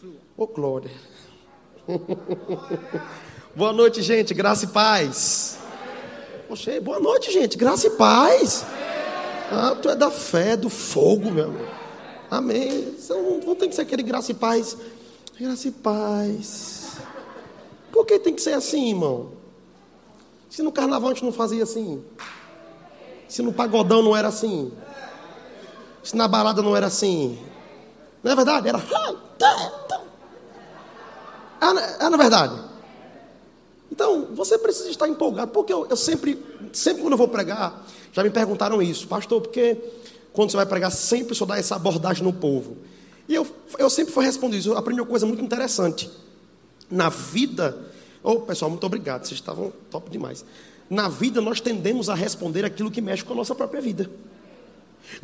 Ô, oh, glória. boa noite, gente. Graça e paz. Boa noite, gente. Graça e paz. Ah, tu é da fé, do fogo, meu amor. Amém. Não, não tem que ser aquele graça e paz. Graça e paz. Por que tem que ser assim, irmão? Se no carnaval a gente não fazia assim. Se no pagodão não era assim. Se na balada não era assim. Não é verdade? Era. É, é na verdade. Então, você precisa estar empolgado, porque eu, eu, sempre, sempre quando eu vou pregar, já me perguntaram isso, pastor, porque quando você vai pregar, sempre só dá essa abordagem no povo. E eu, eu sempre fui responder isso, eu aprendi uma coisa muito interessante. Na vida, ô oh, pessoal, muito obrigado, vocês estavam top demais. Na vida, nós tendemos a responder aquilo que mexe com a nossa própria vida.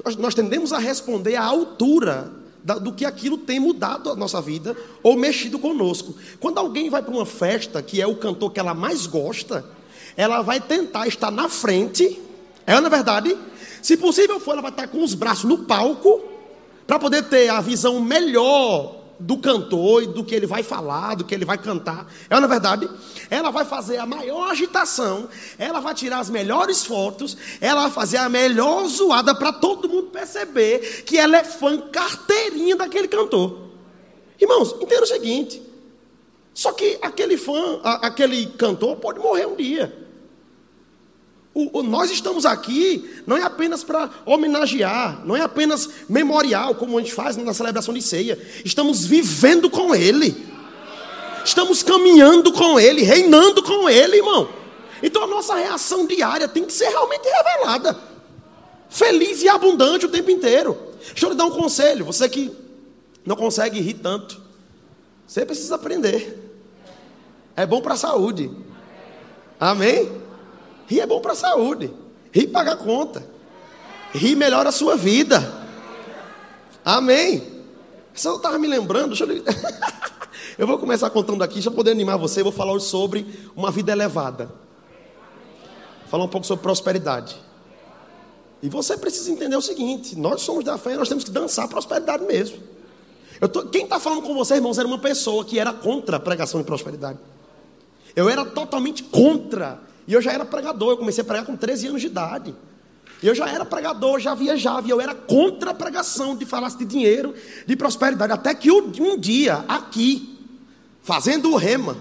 Nós, nós tendemos a responder à altura do que aquilo tem mudado a nossa vida ou mexido conosco. Quando alguém vai para uma festa que é o cantor que ela mais gosta, ela vai tentar estar na frente, é na é verdade? Se possível for, ela vai estar com os braços no palco para poder ter a visão melhor do cantor e do que ele vai falar, do que ele vai cantar. É na verdade? Ela vai fazer a maior agitação, ela vai tirar as melhores fotos, ela vai fazer a melhor zoada para todo mundo perceber que ela é fã carteirinha daquele cantor. Irmãos, entenda o seguinte: só que aquele fã, aquele cantor pode morrer um dia. O, o, nós estamos aqui não é apenas para homenagear, não é apenas memorial, como a gente faz na celebração de ceia. Estamos vivendo com Ele, estamos caminhando com Ele, reinando com Ele, irmão. Então a nossa reação diária tem que ser realmente revelada, feliz e abundante o tempo inteiro. Deixa eu lhe dar um conselho, você que não consegue rir tanto, você precisa aprender. É bom para a saúde. Amém? Rir é bom para a saúde. Rir paga conta. Rir melhora a sua vida. Amém. Você eu estava me lembrando, deixa eu... eu vou começar contando aqui, já poder animar você, eu vou falar sobre uma vida elevada. Falar um pouco sobre prosperidade. E você precisa entender o seguinte: nós somos da fé, nós temos que dançar a prosperidade mesmo. Tô, quem está falando com você, irmãos, era uma pessoa que era contra a pregação de prosperidade. Eu era totalmente contra e eu já era pregador, eu comecei a pregar com 13 anos de idade. Eu já era pregador, já viajava, e eu era contra a pregação de falar de dinheiro, de prosperidade. Até que um dia, aqui, fazendo o rema,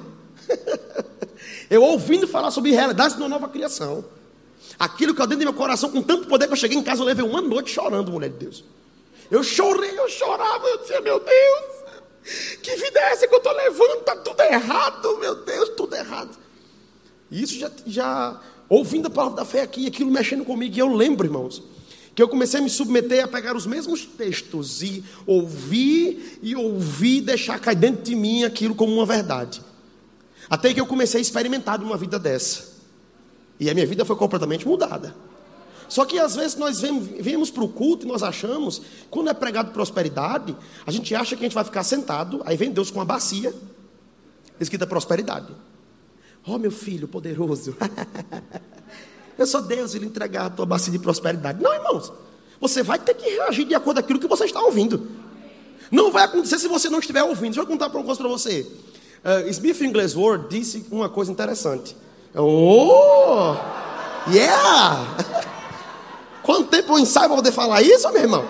eu ouvindo falar sobre realidades de uma nova criação. Aquilo que eu dentro do meu coração, com tanto poder que eu cheguei em casa, eu levei uma noite chorando, mulher de Deus. Eu chorei, eu chorava, eu dizia, meu Deus, que vida é essa que eu estou levando? Está tudo errado, meu Deus, tudo errado. E isso já, já ouvindo a palavra da fé aqui, aquilo mexendo comigo, e eu lembro, irmãos, que eu comecei a me submeter a pegar os mesmos textos e ouvir e ouvir, deixar cair dentro de mim aquilo como uma verdade. Até que eu comecei a experimentar uma vida dessa. E a minha vida foi completamente mudada. Só que às vezes nós vemos para o culto e nós achamos, quando é pregado prosperidade, a gente acha que a gente vai ficar sentado, aí vem Deus com uma bacia, escrita prosperidade. Oh, meu filho poderoso. Eu sou Deus e lhe entregar a tua bacia de prosperidade. Não, irmãos. Você vai ter que reagir de acordo com aquilo que você está ouvindo. Não vai acontecer se você não estiver ouvindo. Deixa eu contar uma coisa para você. Uh, Smith Inglesworth disse uma coisa interessante. Oh! Yeah! Quanto tempo eu ensaio para poder falar isso, meu irmão?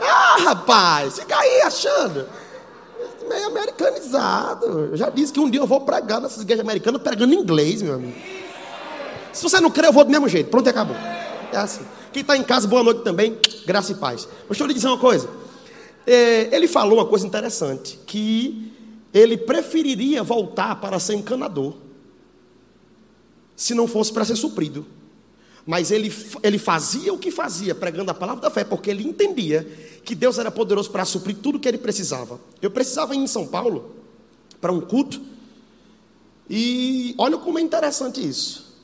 Ah, rapaz, fica aí achando meio americanizado. Eu já disse que um dia eu vou pregar nessas igrejas americanas pregando inglês, meu amigo. Se você não crê, eu vou do mesmo jeito. Pronto, acabou. É assim. Quem está em casa, boa noite também. Graça e paz. Mas deixa eu lhe dizer uma coisa. É, ele falou uma coisa interessante: que ele preferiria voltar para ser encanador, se não fosse para ser suprido. Mas ele, ele fazia o que fazia, pregando a palavra da fé, porque ele entendia que Deus era poderoso para suprir tudo o que ele precisava. Eu precisava ir em São Paulo para um culto, e olha como é interessante isso.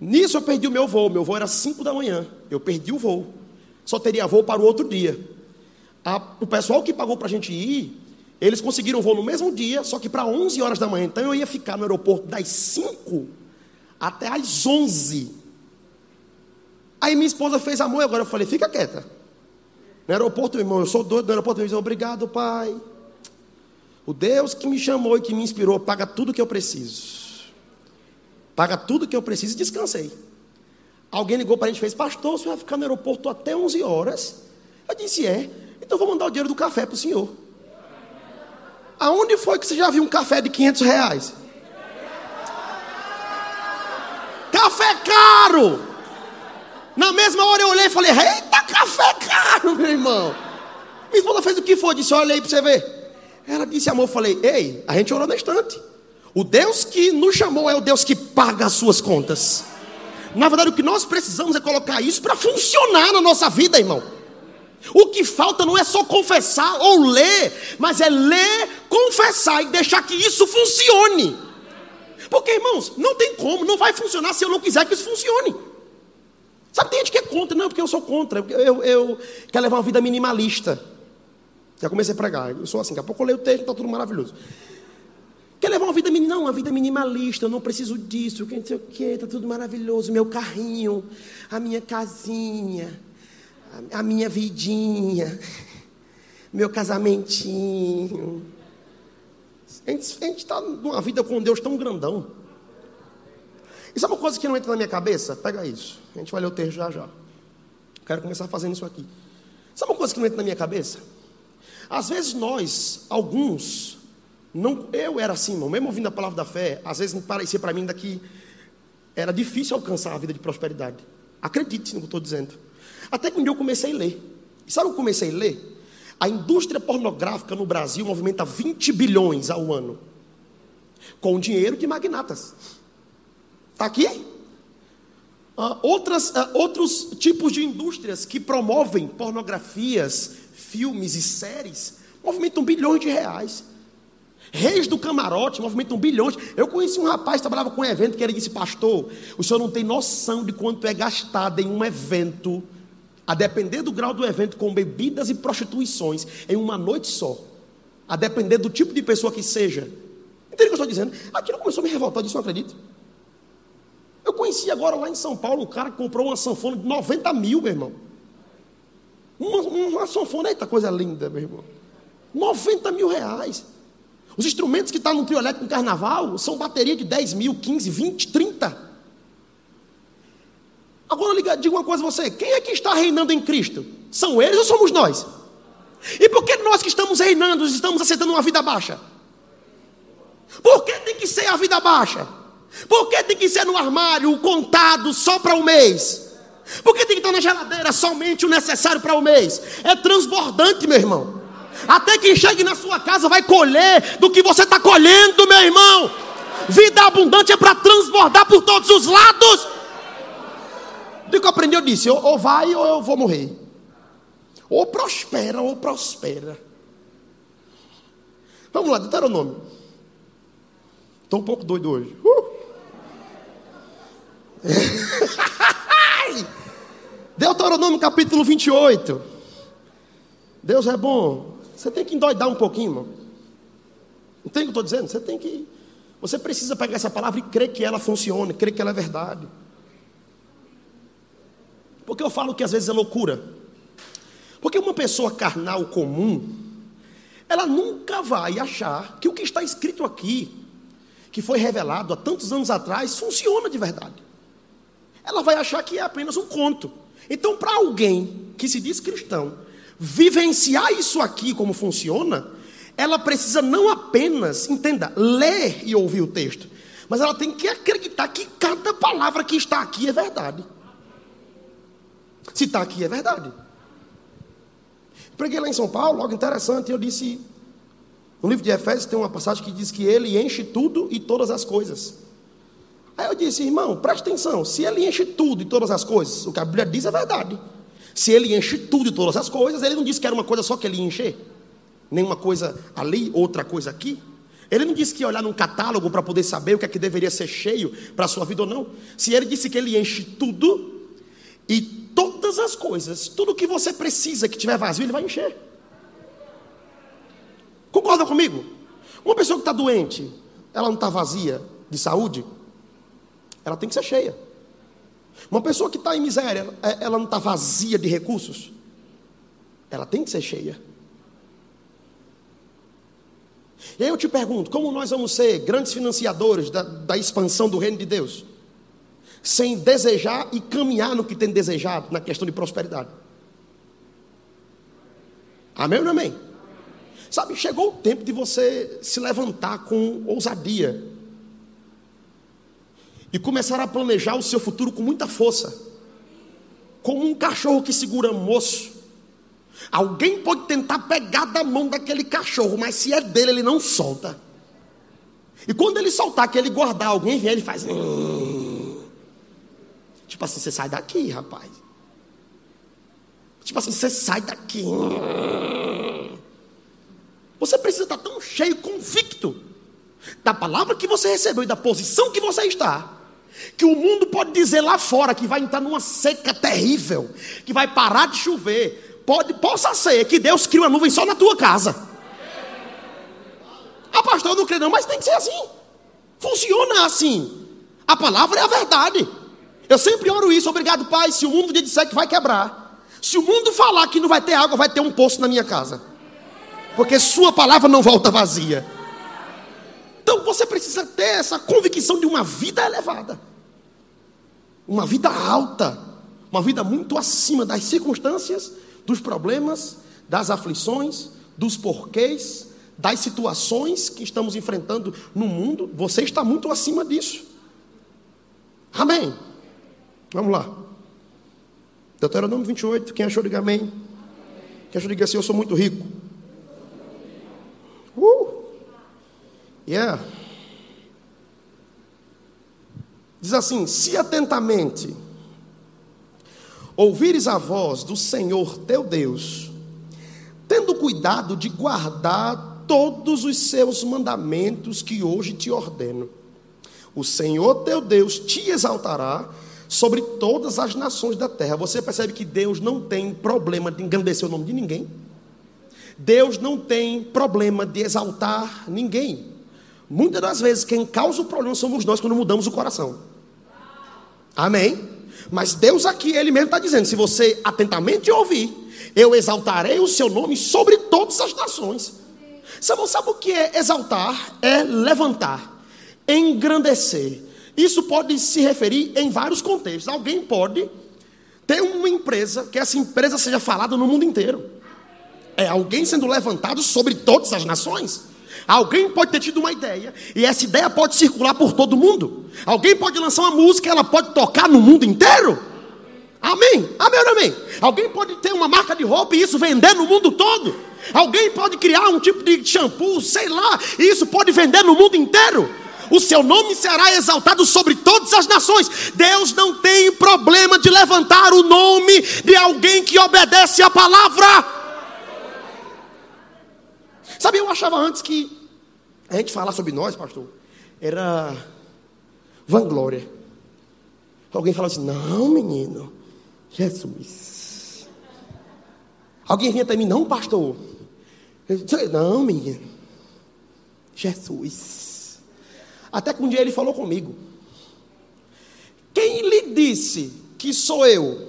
Nisso eu perdi o meu voo, meu voo era 5 da manhã, eu perdi o voo, só teria voo para o outro dia. A, o pessoal que pagou para a gente ir, eles conseguiram voo no mesmo dia, só que para 11 horas da manhã. Então eu ia ficar no aeroporto das 5 até às 11 Aí minha esposa fez amor, agora eu falei, fica quieta. No aeroporto, irmão, eu sou doido no aeroporto, eu disse, obrigado, pai. O Deus que me chamou e que me inspirou paga tudo que eu preciso. Paga tudo que eu preciso e descansei. Alguém ligou para a gente e fez, pastor, o senhor vai ficar no aeroporto até 11 horas. Eu disse, é. Então vou mandar o dinheiro do café para o senhor. Aonde foi que você já viu um café de 500 reais? Café caro! Na mesma hora eu olhei e falei, eita, café caro, meu irmão. Minha esposa fez o que foi? Disse, olha aí para você ver. Ela disse, amor, eu falei, ei, a gente orou na estante. O Deus que nos chamou é o Deus que paga as suas contas. Na verdade, o que nós precisamos é colocar isso para funcionar na nossa vida, irmão. O que falta não é só confessar ou ler, mas é ler, confessar e deixar que isso funcione. Porque, irmãos, não tem como, não vai funcionar se eu não quiser que isso funcione. Sabe, tem gente que é contra, não, porque eu sou contra, eu, eu, quero levar uma vida minimalista. Já comecei a pregar, eu sou assim, daqui a pouco eu leio o texto, está tudo maravilhoso. Quer levar uma vida não, uma vida minimalista, eu não preciso disso, que não sei o que, está tudo maravilhoso, meu carrinho, a minha casinha, a minha vidinha, meu casamentinho. A gente está numa vida com Deus tão grandão. E sabe uma coisa que não entra na minha cabeça? Pega isso. A gente vai ler o texto já já. Quero começar fazendo isso aqui. Sabe uma coisa que não entra na minha cabeça? Às vezes nós, alguns, não, eu era assim, mesmo ouvindo a palavra da fé, às vezes parecia para mim daqui era difícil alcançar a vida de prosperidade. Acredite no que eu estou dizendo. Até que um dia eu comecei a ler. E sabe o que eu comecei a ler? A indústria pornográfica no Brasil movimenta 20 bilhões ao ano. Com dinheiro de magnatas. Está aqui? Uh, outras, uh, outros tipos de indústrias que promovem pornografias, filmes e séries movimentam bilhões de reais. Reis do camarote movimentam bilhões. Eu conheci um rapaz que trabalhava com um evento que ele disse: Pastor, o senhor não tem noção de quanto é gastado em um evento, a depender do grau do evento, com bebidas e prostituições, em uma noite só. A depender do tipo de pessoa que seja. Entende o que eu estou dizendo? Aquilo começou a me revoltar, eu disse: Não acredito. Eu conheci agora lá em São Paulo um cara que comprou uma sanfona de 90 mil, meu irmão. Uma, uma sanfona, eita coisa linda, meu irmão. 90 mil reais. Os instrumentos que estão tá no trio elétrico no carnaval são bateria de 10 mil, 15, 20, 30. Agora liga, diga uma coisa a você: quem é que está reinando em Cristo? São eles ou somos nós? E por que nós que estamos reinando estamos aceitando uma vida baixa? Por que tem que ser a vida baixa? Por que tem que ser no armário, contado só para o um mês? Por que tem que estar na geladeira somente o necessário para o um mês? É transbordante, meu irmão. Até quem chegue na sua casa vai colher do que você está colhendo, meu irmão. Vida abundante é para transbordar por todos os lados. Do que eu aprendi, eu disse: ou, ou vai ou eu vou morrer. Ou prospera ou prospera. Vamos lá, Deuteronômio. Estou um pouco doido hoje. Uh! Deuteronômio capítulo 28. Deus é bom. Você tem que endoidar um pouquinho, irmão. Não tem o que eu estou dizendo? Você tem que. Você precisa pegar essa palavra e crer que ela funcione, crer que ela é verdade. Porque eu falo que às vezes é loucura. Porque uma pessoa carnal comum, ela nunca vai achar que o que está escrito aqui, que foi revelado há tantos anos atrás, funciona de verdade. Ela vai achar que é apenas um conto. Então, para alguém que se diz cristão, vivenciar isso aqui como funciona, ela precisa não apenas, entenda, ler e ouvir o texto, mas ela tem que acreditar que cada palavra que está aqui é verdade. Se está aqui é verdade. Preguei lá em São Paulo, algo interessante, eu disse, no livro de Efésios tem uma passagem que diz que ele enche tudo e todas as coisas. Aí eu disse, irmão, preste atenção, se ele enche tudo e todas as coisas, o que a Bíblia diz é verdade. Se ele enche tudo e todas as coisas, ele não disse que era uma coisa só que ele ia encher. Nem uma coisa ali, outra coisa aqui. Ele não disse que ia olhar num catálogo para poder saber o que é que deveria ser cheio para a sua vida ou não. Se ele disse que ele enche tudo e todas as coisas, tudo que você precisa que tiver vazio, ele vai encher. Concorda comigo? Uma pessoa que está doente, ela não está vazia de saúde, ela tem que ser cheia. Uma pessoa que está em miséria, é, ela não está vazia de recursos? Ela tem que ser cheia. E aí eu te pergunto: como nós vamos ser grandes financiadores da, da expansão do reino de Deus? Sem desejar e caminhar no que tem desejado na questão de prosperidade. Amém ou não amém? Sabe, chegou o tempo de você se levantar com ousadia e começar a planejar o seu futuro com muita força, como um cachorro que segura moço. Alguém pode tentar pegar da mão daquele cachorro, mas se é dele, ele não solta. E quando ele soltar, que ele guardar, alguém vem, ele faz. Tipo assim, você sai daqui, rapaz. Tipo assim, você sai daqui. Você precisa estar tão cheio, convicto da palavra que você recebeu e da posição que você está, que o mundo pode dizer lá fora que vai entrar numa seca terrível, que vai parar de chover. Pode, possa ser que Deus crie uma nuvem só na tua casa. Ah, pastor, eu não creio não, mas tem que ser assim. Funciona assim. A palavra é a verdade. Eu sempre oro isso, obrigado, Pai. Se o mundo disser que vai quebrar, se o mundo falar que não vai ter água, vai ter um poço na minha casa. Porque sua palavra não volta vazia. Então você precisa ter essa convicção de uma vida elevada, uma vida alta, uma vida muito acima das circunstâncias, dos problemas, das aflições, dos porquês, das situações que estamos enfrentando no mundo. Você está muito acima disso. Amém. Vamos lá. Deuteronômio 28. Quem achou, diga amém. Quem achou, diga assim: Eu sou muito rico. Uh! Yeah. Diz assim: se atentamente ouvires a voz do Senhor teu Deus, tendo cuidado de guardar todos os seus mandamentos que hoje te ordeno, o Senhor teu Deus te exaltará sobre todas as nações da terra. Você percebe que Deus não tem problema de engrandecer o nome de ninguém. Deus não tem problema de exaltar ninguém. Muitas das vezes quem causa o problema somos nós quando mudamos o coração. Amém? Mas Deus aqui, Ele mesmo está dizendo: se você atentamente ouvir, eu exaltarei o seu nome sobre todas as nações. Não sabe o que é exaltar? É levantar, engrandecer. Isso pode se referir em vários contextos. Alguém pode ter uma empresa, que essa empresa seja falada no mundo inteiro. É alguém sendo levantado sobre todas as nações. Alguém pode ter tido uma ideia e essa ideia pode circular por todo mundo. Alguém pode lançar uma música, ela pode tocar no mundo inteiro. Amém? Amém ou amém? Alguém pode ter uma marca de roupa e isso vender no mundo todo. Alguém pode criar um tipo de shampoo, sei lá, e isso pode vender no mundo inteiro. O seu nome será exaltado sobre todas as nações. Deus não tem problema de levantar o nome de alguém que obedece a palavra. Sabe, eu achava antes que a gente falar sobre nós, pastor, era vanglória. Alguém fala assim: não, menino, Jesus. Alguém vinha até mim: não, pastor. Eu, não, menino, Jesus. Até que um dia ele falou comigo: quem lhe disse que sou eu?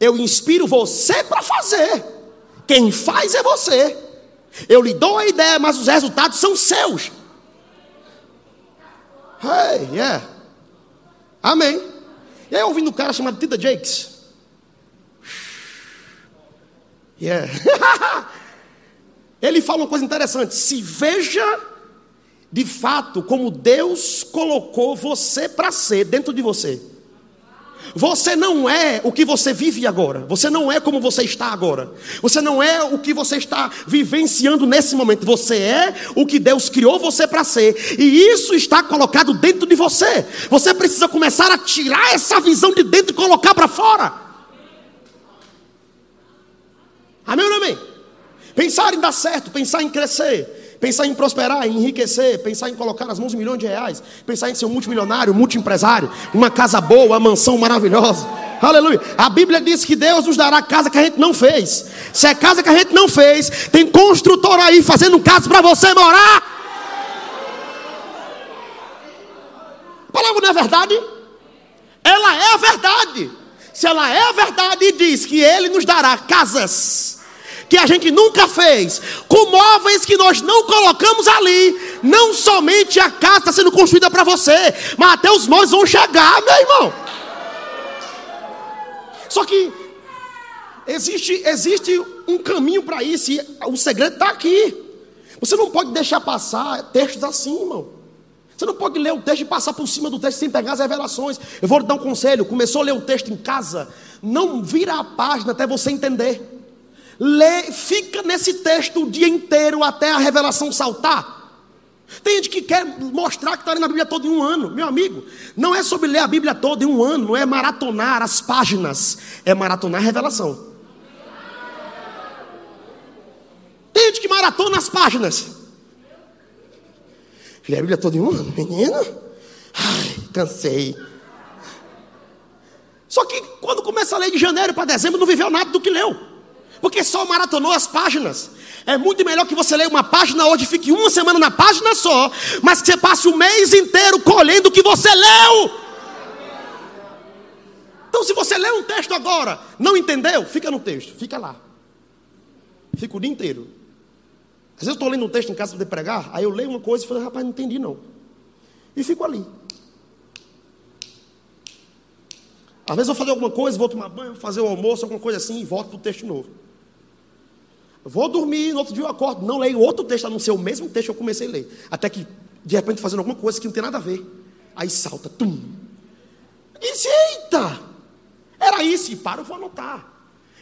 Eu inspiro você para fazer. Quem faz é você. Eu lhe dou a ideia, mas os resultados são seus. Hey, yeah. Amém. E aí, ouvindo um cara chamado Tita Jakes. Yeah. Ele fala uma coisa interessante. Se veja de fato como Deus colocou você para ser dentro de você. Você não é o que você vive agora. Você não é como você está agora. Você não é o que você está vivenciando nesse momento. Você é o que Deus criou você para ser. E isso está colocado dentro de você. Você precisa começar a tirar essa visão de dentro e colocar para fora. Amém ou não amém? Pensar em dar certo, pensar em crescer pensar em prosperar, em enriquecer, pensar em colocar nas mãos um milhão de reais, pensar em ser um multimilionário, multiempresário, uma casa boa, uma mansão maravilhosa. Aleluia. A Bíblia diz que Deus nos dará casa que a gente não fez. Se é casa que a gente não fez, tem construtor aí fazendo casa para você morar. A palavra não é verdade? Ela é a verdade. Se ela é a verdade diz que Ele nos dará casas que a gente nunca fez, com móveis que nós não colocamos ali, não somente a casa está sendo construída para você, mas até os móveis vão chegar, meu irmão. Só que existe, existe um caminho para isso, e o segredo está aqui. Você não pode deixar passar textos assim, irmão. Você não pode ler o texto e passar por cima do texto sem pegar as revelações. Eu vou lhe dar um conselho: começou a ler o texto em casa, não vira a página até você entender. Lê, fica nesse texto o dia inteiro até a revelação saltar. Tem gente que quer mostrar que está lendo a Bíblia toda em um ano. Meu amigo, não é sobre ler a Bíblia toda em um ano, não é maratonar as páginas, é maratonar a revelação. Tem gente que maratona as páginas. Lê a Bíblia todo um ano, menino. Ai, cansei. Só que quando começa a ler de janeiro para dezembro, não viveu nada do que leu. Porque só maratonou as páginas. É muito melhor que você leia uma página hoje, fique uma semana na página só, mas que você passe o mês inteiro colhendo o que você leu. Então, se você lê um texto agora, não entendeu, fica no texto, fica lá. Fica o dia inteiro. Às vezes eu estou lendo um texto em casa para pregar, aí eu leio uma coisa e falo, rapaz, não entendi não. E fico ali. Às vezes eu fazer alguma coisa, vou tomar banho, fazer o almoço, alguma coisa assim, e volto para o texto novo. Vou dormir, no outro dia eu acordo, não leio outro texto, a não ser o mesmo texto que eu comecei a ler. Até que, de repente, fazendo alguma coisa que não tem nada a ver. Aí salta, tum. E disse, eita! Era isso, e para, eu vou anotar.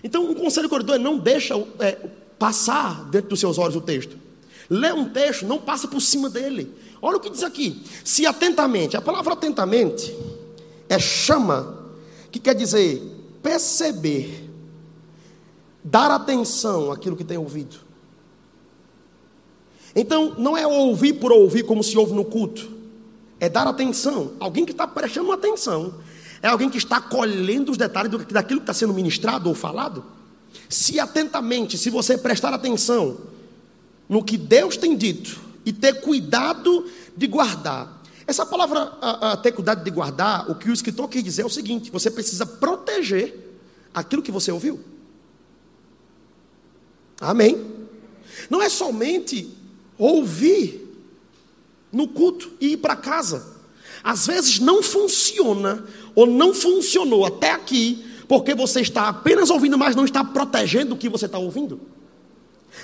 Então, um conselho dou é não deixa é, passar dentro dos seus olhos o texto. Lê um texto, não passa por cima dele. Olha o que diz aqui. Se atentamente, a palavra atentamente é chama, que quer dizer perceber, dar atenção àquilo que tem ouvido. Então, não é ouvir por ouvir como se ouve no culto, é dar atenção. Alguém que está prestando atenção, é alguém que está colhendo os detalhes daquilo que está sendo ministrado ou falado. Se atentamente, se você prestar atenção no que Deus tem dito e ter cuidado de guardar. Essa palavra, a, a, ter cuidado de guardar, o que o escritor quer dizer é o seguinte: você precisa proteger aquilo que você ouviu. Amém? Não é somente ouvir no culto e ir para casa. Às vezes não funciona ou não funcionou até aqui porque você está apenas ouvindo, mas não está protegendo o que você está ouvindo.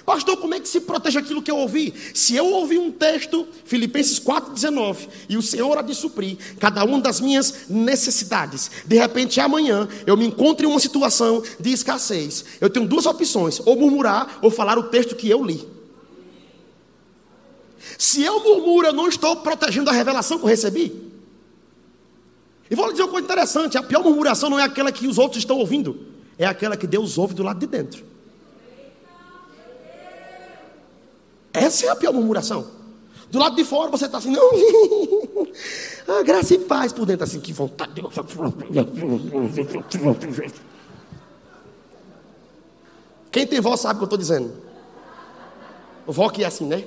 Pastor, como é que se protege aquilo que eu ouvi? Se eu ouvi um texto, Filipenses 4,19, e o Senhor há de suprir cada uma das minhas necessidades. De repente, amanhã, eu me encontro em uma situação de escassez. Eu tenho duas opções: ou murmurar, ou falar o texto que eu li. Se eu murmuro, eu não estou protegendo a revelação que eu recebi. E vou lhe dizer uma coisa interessante: a pior murmuração não é aquela que os outros estão ouvindo, é aquela que Deus ouve do lado de dentro. Essa é a pior murmuração. Do lado de fora você está assim, não, ah, graça e paz por dentro, assim, que vontade. Quem tem voz sabe o que eu estou dizendo. O vó que é assim, né?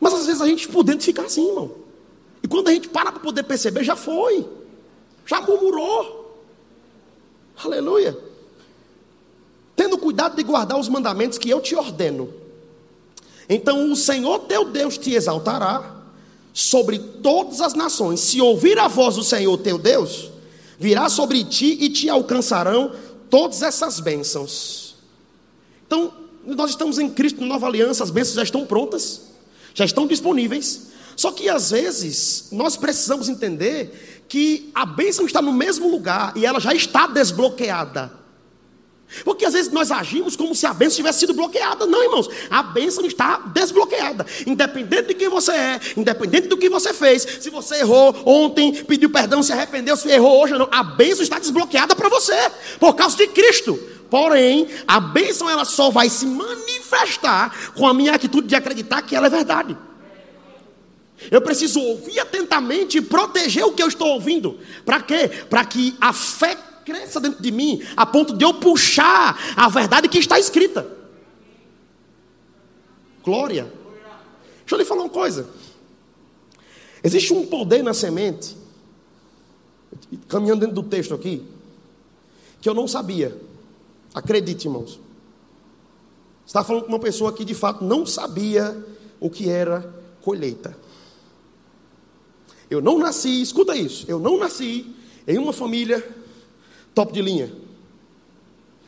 Mas às vezes a gente por dentro fica assim, irmão. E quando a gente para para poder perceber, já foi. Já murmurou. Aleluia. Tendo cuidado de guardar os mandamentos que eu te ordeno. Então o Senhor teu Deus te exaltará sobre todas as nações. Se ouvir a voz do Senhor teu Deus, virá sobre ti e te alcançarão todas essas bênçãos. Então, nós estamos em Cristo, nova aliança, as bênçãos já estão prontas já estão disponíveis. Só que às vezes nós precisamos entender que a bênção está no mesmo lugar e ela já está desbloqueada. Porque às vezes nós agimos como se a bênção tivesse sido bloqueada. Não, irmãos, a bênção está desbloqueada. Independente de quem você é, independente do que você fez, se você errou ontem, pediu perdão, se arrependeu, se errou hoje, não, a bênção está desbloqueada para você, por causa de Cristo. Porém, a bênção ela só vai se manifestar com a minha atitude de acreditar que ela é verdade. Eu preciso ouvir atentamente e proteger o que eu estou ouvindo. Para quê? Para que a fé cresça dentro de mim, a ponto de eu puxar a verdade que está escrita. Glória. Deixa eu lhe falar uma coisa. Existe um poder na semente, caminhando dentro do texto aqui, que eu não sabia. Acredite, irmãos. Está falando com uma pessoa que de fato não sabia o que era colheita. Eu não nasci, escuta isso, eu não nasci em uma família top de linha.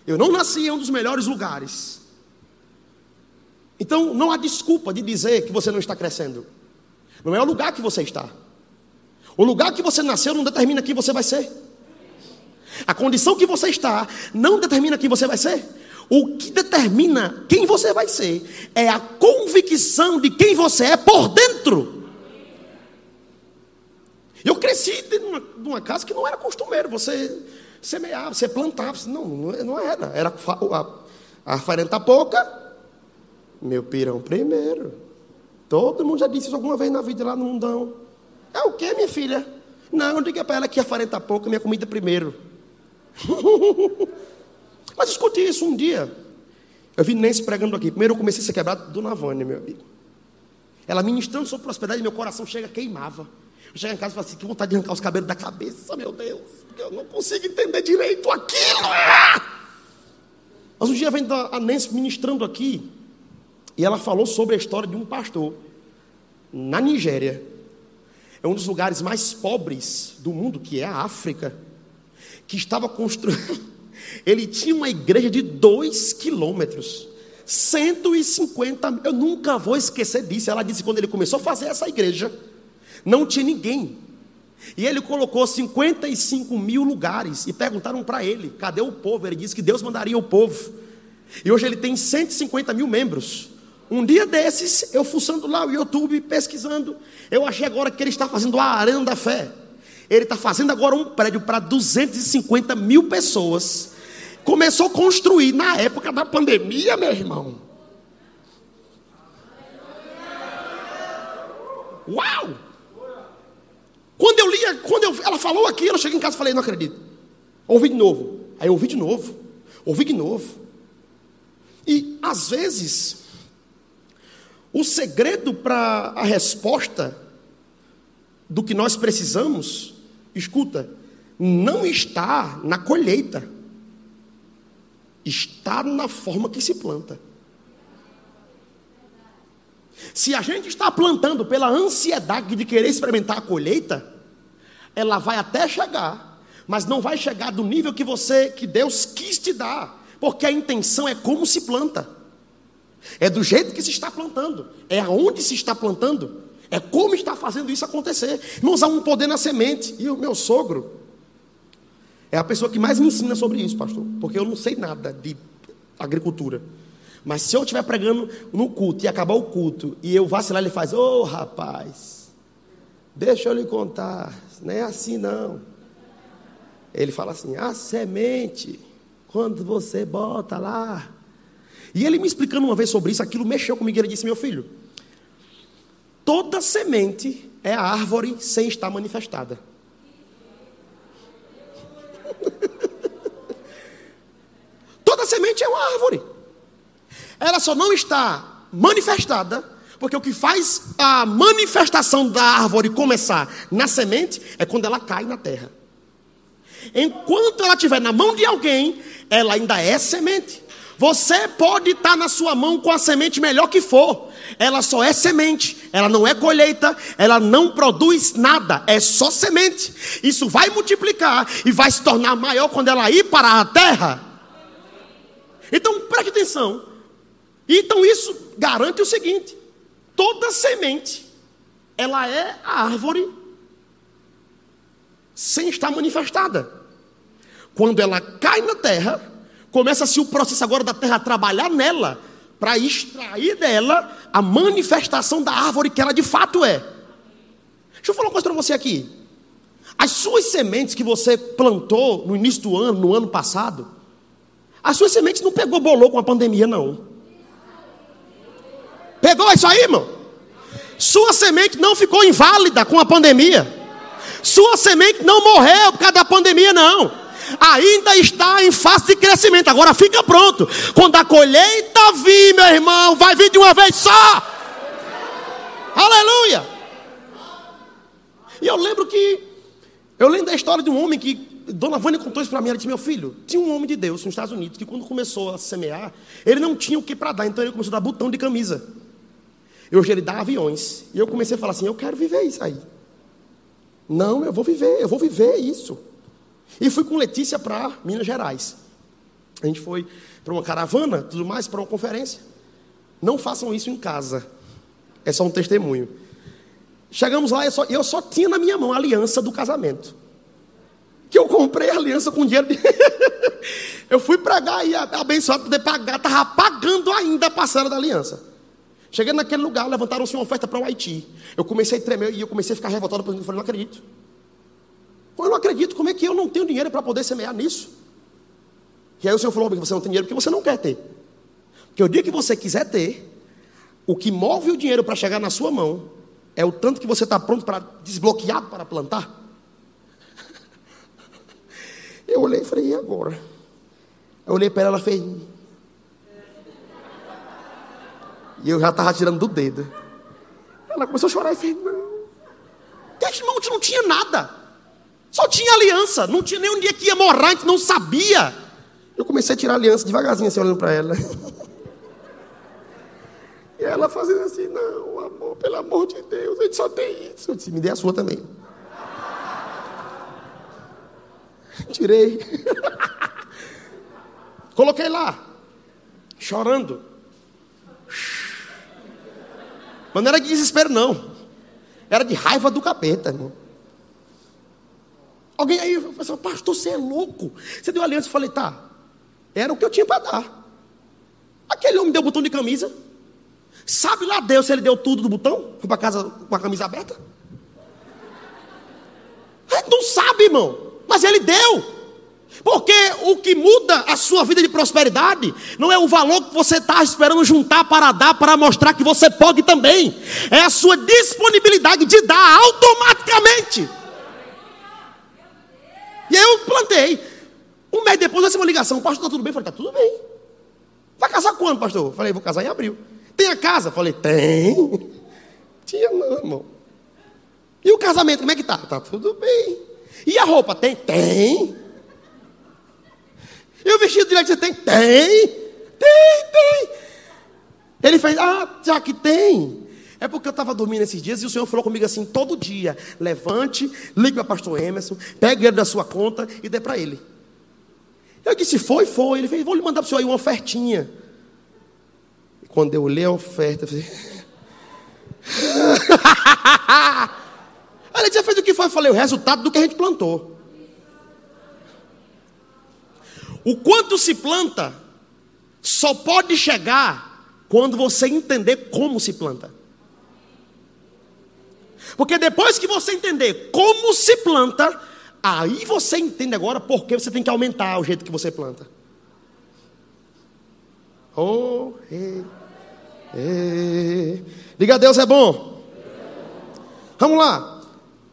Eu não nasci em um dos melhores lugares. Então não há desculpa de dizer que você não está crescendo. Não é o lugar que você está. O lugar que você nasceu não determina quem você vai ser. A condição que você está não determina quem você vai ser. O que determina quem você vai ser é a convicção de quem você é por dentro. Eu cresci numa, numa casa que não era costumeiro. Você semeava, você plantava. Não, não era. Era a, a farenta pouca, meu pirão primeiro. Todo mundo já disse isso alguma vez na vida lá no mundão. É o que, minha filha? Não, diga para ela que a farenta pouca, minha comida primeiro. Mas escute isso um dia. Eu vi Nancy pregando aqui. Primeiro eu comecei a ser quebrado do Navânia, meu amigo. Ela ministrando sobre prosperidade, meu coração chega, queimava. Eu chego em casa e falo assim: que vontade de arrancar os cabelos da cabeça, meu Deus. Porque eu não consigo entender direito aquilo. Mas um dia vem a Nancy ministrando aqui. E ela falou sobre a história de um pastor na Nigéria. É um dos lugares mais pobres do mundo, que é a África que estava construindo. Ele tinha uma igreja de dois quilômetros. 150, eu nunca vou esquecer disso. Ela disse quando ele começou a fazer essa igreja, não tinha ninguém. E ele colocou 55 mil lugares e perguntaram para ele: cadê o povo? Ele disse que Deus mandaria o povo. E hoje ele tem 150 mil membros. Um dia desses, eu fuçando lá o YouTube, pesquisando, eu achei agora que ele está fazendo a Arena da Fé. Ele está fazendo agora um prédio para 250 mil pessoas. Começou a construir na época da pandemia, meu irmão. Uau! Quando eu li, quando eu, ela falou aqui, eu cheguei em casa e falei, não acredito. Ouvi de novo. Aí eu ouvi de novo. Ouvi de novo. E às vezes, o segredo para a resposta do que nós precisamos escuta, não está na colheita, está na forma que se planta. Se a gente está plantando pela ansiedade de querer experimentar a colheita, ela vai até chegar, mas não vai chegar do nível que você, que Deus quis te dar, porque a intenção é como se planta. É do jeito que se está plantando, é aonde se está plantando. É como está fazendo isso acontecer. Irmãos, há um poder na semente. E o meu sogro é a pessoa que mais me ensina sobre isso, pastor. Porque eu não sei nada de agricultura. Mas se eu estiver pregando no culto e acabar o culto e eu vacilar, ele faz: Ô oh, rapaz, deixa eu lhe contar, não é assim não. Ele fala assim: a semente, quando você bota lá. E ele me explicando uma vez sobre isso, aquilo mexeu comigo. Ele disse: Meu filho, Toda semente é a árvore sem estar manifestada. Toda semente é uma árvore. Ela só não está manifestada, porque o que faz a manifestação da árvore começar na semente é quando ela cai na terra. Enquanto ela estiver na mão de alguém, ela ainda é semente. Você pode estar na sua mão com a semente melhor que for, ela só é semente, ela não é colheita, ela não produz nada, é só semente. Isso vai multiplicar e vai se tornar maior quando ela ir para a terra. Então preste atenção. Então isso garante o seguinte: toda semente, ela é a árvore sem estar manifestada. Quando ela cai na terra, começa-se o processo agora da terra trabalhar nela para extrair dela a manifestação da árvore que ela de fato é. Deixa eu falar uma coisa para você aqui. As suas sementes que você plantou no início do ano, no ano passado, as suas sementes não pegou bolou com a pandemia, não. Pegou isso aí, irmão? Sua semente não ficou inválida com a pandemia. Sua semente não morreu por causa da pandemia, não ainda está em fase de crescimento. Agora fica pronto. Quando a colheita vir, meu irmão, vai vir de uma vez só. Aleluia. E eu lembro que eu lembro da história de um homem que Dona Vânia contou isso para mim. Ela disse: Meu filho, tinha um homem de Deus nos Estados Unidos que, quando começou a semear, ele não tinha o que para dar, então ele começou a dar botão de camisa. E hoje ele dá aviões. E eu comecei a falar assim: Eu quero viver isso aí. Não, eu vou viver, eu vou viver isso. E fui com Letícia para Minas Gerais. A gente foi para uma caravana, tudo mais, para uma conferência. Não façam isso em casa. É só um testemunho. Chegamos lá, eu só, eu só tinha na minha mão a aliança do casamento. Que eu comprei a aliança com dinheiro de. eu fui pregar e abençoado poder pagar, estava pagando ainda a parcela da aliança. Cheguei naquele lugar, levantaram-se uma oferta para o Haiti. Eu comecei a tremer e eu comecei a ficar revoltado, eu falei, não acredito. Eu não acredito, como é que eu não tenho dinheiro para poder semear nisso? E aí o Senhor falou, você não tem dinheiro porque você não quer ter. Porque o dia que você quiser ter, o que move o dinheiro para chegar na sua mão é o tanto que você está pronto para desbloquear para plantar. Eu olhei e falei, e agora? Eu olhei para ela e fez. E eu já estava tirando do dedo. Ela começou a chorar e fez, não. Porque, irmão, a gente não tinha nada. Só tinha aliança. Não tinha nem um dia que ia morar, a gente não sabia. Eu comecei a tirar a aliança devagarzinho, assim, olhando para ela. E ela fazendo assim, não, amor, pelo amor de Deus, a gente só tem isso. Eu disse, me dê a sua também. Tirei. Coloquei lá, chorando. Mas não era de desespero, não. Era de raiva do capeta, irmão. Alguém aí falou pastor, você é louco. Você deu aliança? Eu falei, tá. Era o que eu tinha para dar. Aquele homem deu botão de camisa. Sabe lá Deus se ele deu tudo do botão? Foi para casa com a camisa aberta? Gente não sabe, irmão. Mas ele deu. Porque o que muda a sua vida de prosperidade não é o valor que você está esperando juntar para dar, para mostrar que você pode também. É a sua disponibilidade de dar automaticamente. E eu plantei. Um mês depois, eu uma ligação. Pastor, está tudo bem? Eu falei, está tudo bem. Vai casar quando, pastor? Eu falei, vou casar em abril. Tem a casa? Eu falei, tem. Tinha não, irmão. E o casamento, como é que tá? Tá tudo bem. E a roupa? Tem? Tem. E o vestido de você tem? Tem. Tem, tem. Ele fez, ah, já que tem. É porque eu estava dormindo esses dias e o Senhor falou comigo assim, todo dia, levante, ligue para o pastor Emerson, pegue ele da sua conta e dê para ele. Eu disse, foi, foi. Ele fez, vou lhe mandar para o senhor aí uma ofertinha. E quando eu olhei a oferta, eu falei... Ele disse, fez o que foi? Eu falei, o resultado do que a gente plantou. O quanto se planta só pode chegar quando você entender como se planta. Porque depois que você entender como se planta, aí você entende agora por que você tem que aumentar o jeito que você planta. Oh, eh, eh. Diga a Deus é bom. Vamos lá.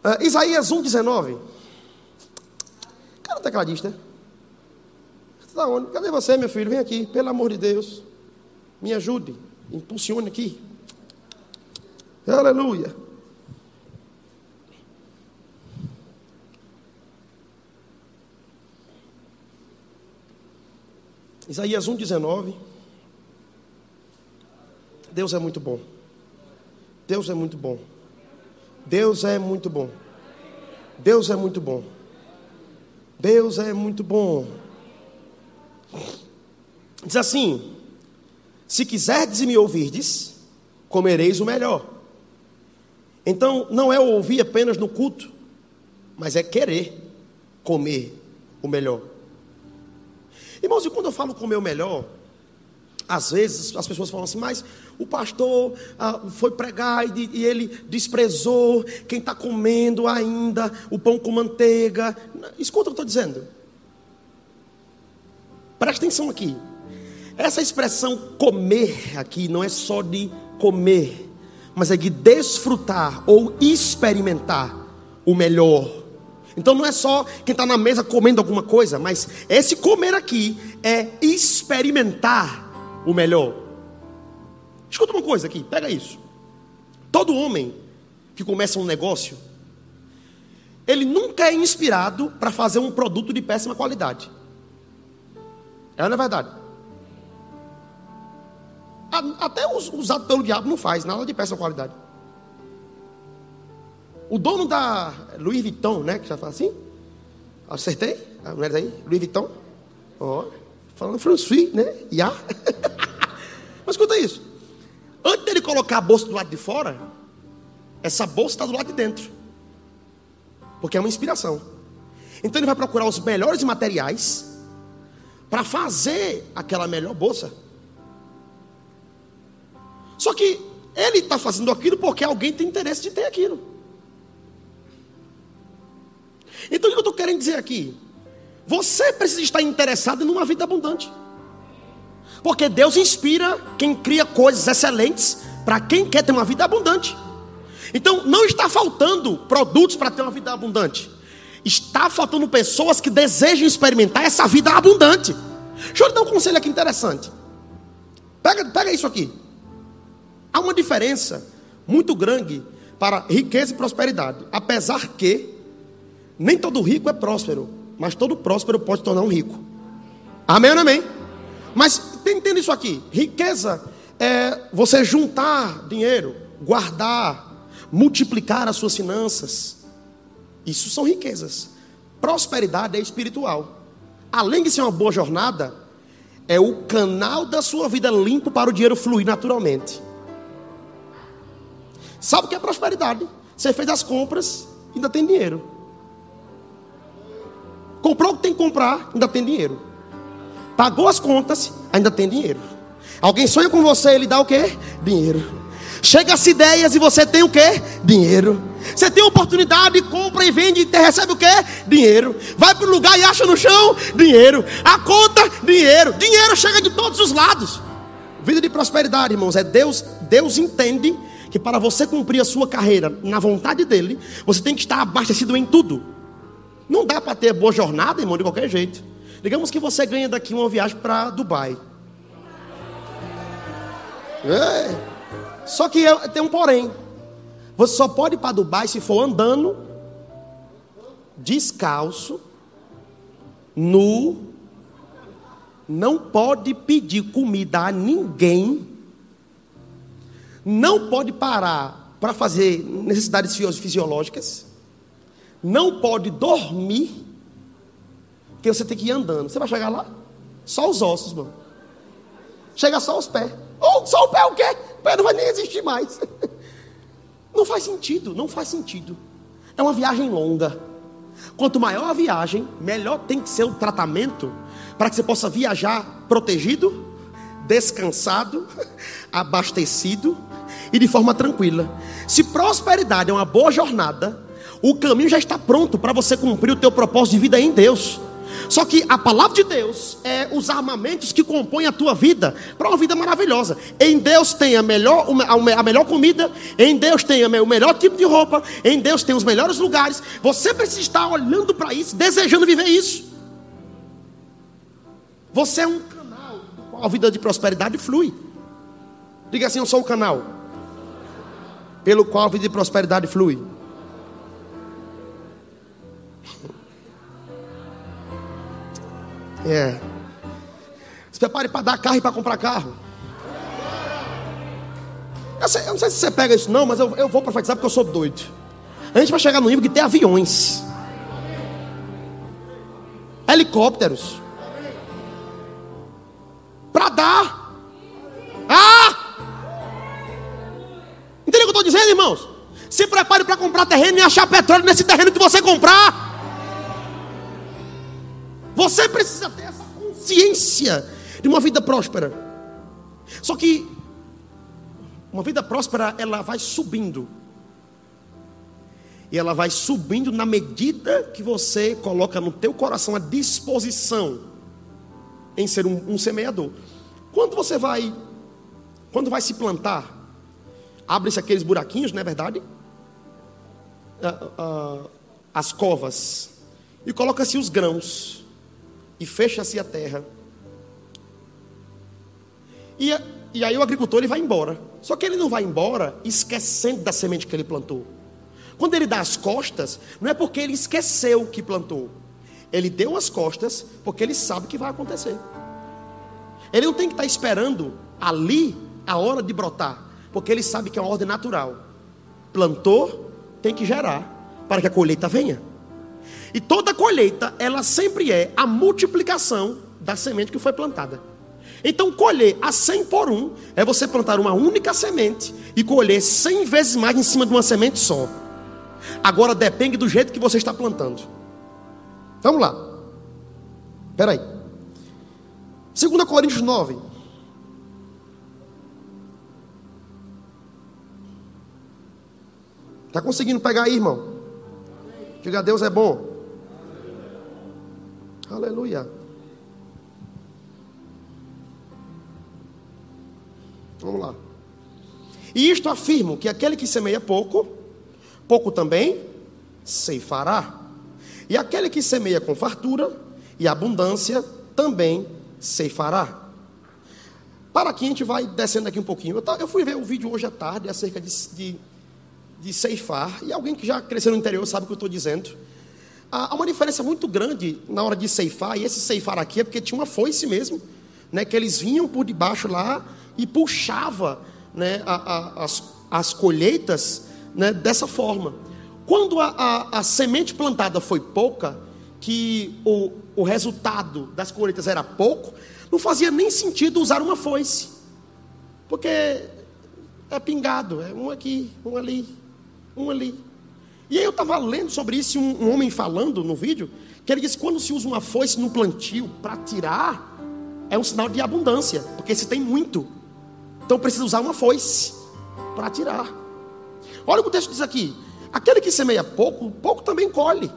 Uh, Isaías 1,19. Cara, tecladista. Está onde? Cadê você, meu filho? Vem aqui, pelo amor de Deus. Me ajude. Impulsione aqui. Aleluia. Isaías 1,19. Deus é muito bom. Deus é muito bom. Deus é muito bom. Deus é muito bom. Deus é muito bom. Diz assim: Se quiserdes e me ouvirdes, comereis o melhor. Então, não é ouvir apenas no culto, mas é querer comer o melhor. Irmãos, e quando eu falo comer o melhor, às vezes as pessoas falam assim, mas o pastor ah, foi pregar e, e, ele desprezou quem está comendo ainda o pão com manteiga. Escuta o que eu estou dizendo. Presta atenção aqui. Essa expressão comer aqui não é só de comer, mas é de desfrutar ou experimentar o melhor. Então não é só quem está na mesa comendo alguma coisa, mas esse comer aqui é experimentar o melhor. Escuta uma coisa aqui, pega isso. Todo homem que começa um negócio, ele nunca é inspirado para fazer um produto de péssima qualidade. É ou não é verdade? Até usado pelo diabo não faz nada de péssima qualidade. O dono da Louis Vuitton, né? Que já fala assim. Acertei? A mulher aí? Louis Vuitton. Ó, oh, falando francês, né? Ya. Mas escuta isso. Antes dele colocar a bolsa do lado de fora, essa bolsa está do lado de dentro. Porque é uma inspiração. Então ele vai procurar os melhores materiais para fazer aquela melhor bolsa. Só que ele está fazendo aquilo porque alguém tem interesse de ter aquilo. Então o que eu estou querendo dizer aqui? Você precisa estar interessado numa vida abundante. Porque Deus inspira quem cria coisas excelentes para quem quer ter uma vida abundante. Então não está faltando produtos para ter uma vida abundante. Está faltando pessoas que desejam experimentar essa vida abundante. Deixa eu lhe dar um conselho aqui interessante. Pega, pega isso aqui. Há uma diferença muito grande para riqueza e prosperidade. Apesar que nem todo rico é próspero, mas todo próspero pode tornar um rico. Amém ou amém? Mas entenda isso aqui: riqueza é você juntar dinheiro, guardar, multiplicar as suas finanças. Isso são riquezas. Prosperidade é espiritual. Além de ser uma boa jornada, é o canal da sua vida limpo para o dinheiro fluir naturalmente. Sabe o que é prosperidade? Você fez as compras, ainda tem dinheiro. Comprou o que tem que comprar, ainda tem dinheiro. Pagou as contas, ainda tem dinheiro. Alguém sonha com você, ele dá o quê? Dinheiro. Chega-se ideias e você tem o quê? Dinheiro. Você tem oportunidade, compra e vende e recebe o quê? Dinheiro. Vai para o lugar e acha no chão? Dinheiro. A conta? Dinheiro. Dinheiro chega de todos os lados. Vida de prosperidade, irmãos, é Deus, Deus entende que para você cumprir a sua carreira na vontade dele, você tem que estar abastecido em tudo. Não dá para ter boa jornada, irmão, de qualquer jeito. Digamos que você ganha daqui uma viagem para Dubai. É. Só que tem um porém. Você só pode ir para Dubai se for andando, descalço, nu. Não pode pedir comida a ninguém. Não pode parar para fazer necessidades fisiológicas. Não pode dormir. Porque você tem que ir andando. Você vai chegar lá? Só os ossos, mano. Chega só os pés. Ou só o pé o quê? O pé não vai nem existir mais. Não faz sentido, não faz sentido. É uma viagem longa. Quanto maior a viagem, melhor tem que ser o tratamento para que você possa viajar protegido, descansado, abastecido e de forma tranquila. Se prosperidade é uma boa jornada, o caminho já está pronto para você cumprir o teu propósito de vida em Deus. Só que a palavra de Deus é os armamentos que compõem a tua vida para uma vida maravilhosa. Em Deus tem a melhor, a melhor comida, em Deus tem o melhor tipo de roupa, em Deus tem os melhores lugares. Você precisa estar olhando para isso, desejando viver isso. Você é um canal do qual a vida de prosperidade flui. Diga assim: Eu sou o canal pelo qual a vida de prosperidade flui. É. Se prepare para dar carro e para comprar carro. Eu, sei, eu, não sei se você pega isso, não, mas eu, eu vou profetizar porque eu sou doido. A gente vai chegar no nível que tem aviões, helicópteros, para dar. Ah! Entendeu o que eu estou dizendo, irmãos? Se prepare para comprar terreno e achar petróleo nesse terreno que você comprar. Você precisa ter essa consciência de uma vida próspera. Só que uma vida próspera, ela vai subindo. E ela vai subindo na medida que você coloca no teu coração a disposição em ser um, um semeador. Quando você vai, quando vai se plantar, abre-se aqueles buraquinhos, não é verdade? Ah, ah, as covas e coloca-se os grãos e fecha-se a terra. E, e aí o agricultor ele vai embora. Só que ele não vai embora esquecendo da semente que ele plantou. Quando ele dá as costas, não é porque ele esqueceu que plantou. Ele deu as costas porque ele sabe que vai acontecer. Ele não tem que estar esperando ali a hora de brotar, porque ele sabe que é uma ordem natural. Plantou, tem que gerar para que a colheita venha. E toda colheita, ela sempre é a multiplicação da semente que foi plantada. Então, colher a 100 por um é você plantar uma única semente e colher 100 vezes mais em cima de uma semente só. Agora depende do jeito que você está plantando. Vamos lá. Espera aí. 2 Coríntios 9. Está conseguindo pegar aí, irmão? Diga, Deus é bom. Aleluia. Vamos lá. E isto afirmo que aquele que semeia pouco, pouco também ceifará. E aquele que semeia com fartura e abundância, também ceifará. Para aqui a gente vai descendo aqui um pouquinho. Eu, fui ver o vídeo hoje à tarde acerca de, de, de ceifar. E alguém que já cresceu no interior sabe o que eu estou dizendo. Há uma diferença muito grande na hora de ceifar. E esse ceifar aqui é porque tinha uma foice mesmo. Né, que eles vinham por debaixo lá e puxava né, a, a, as, as colheitas né, dessa forma. Quando a, a, a, semente plantada foi pouca, que o, o resultado das colheitas era pouco, não fazia nem sentido usar uma foice, porque é pingado, é um aqui, um ali, um ali. E aí eu estava lendo sobre isso, um, um homem falando no vídeo, que ele disse quando se usa uma foice no plantio para tirar, é um sinal de abundância, porque se tem muito, então precisa usar uma foice para tirar. Olha o que o texto diz aqui: aquele que semeia pouco, pouco também colhe.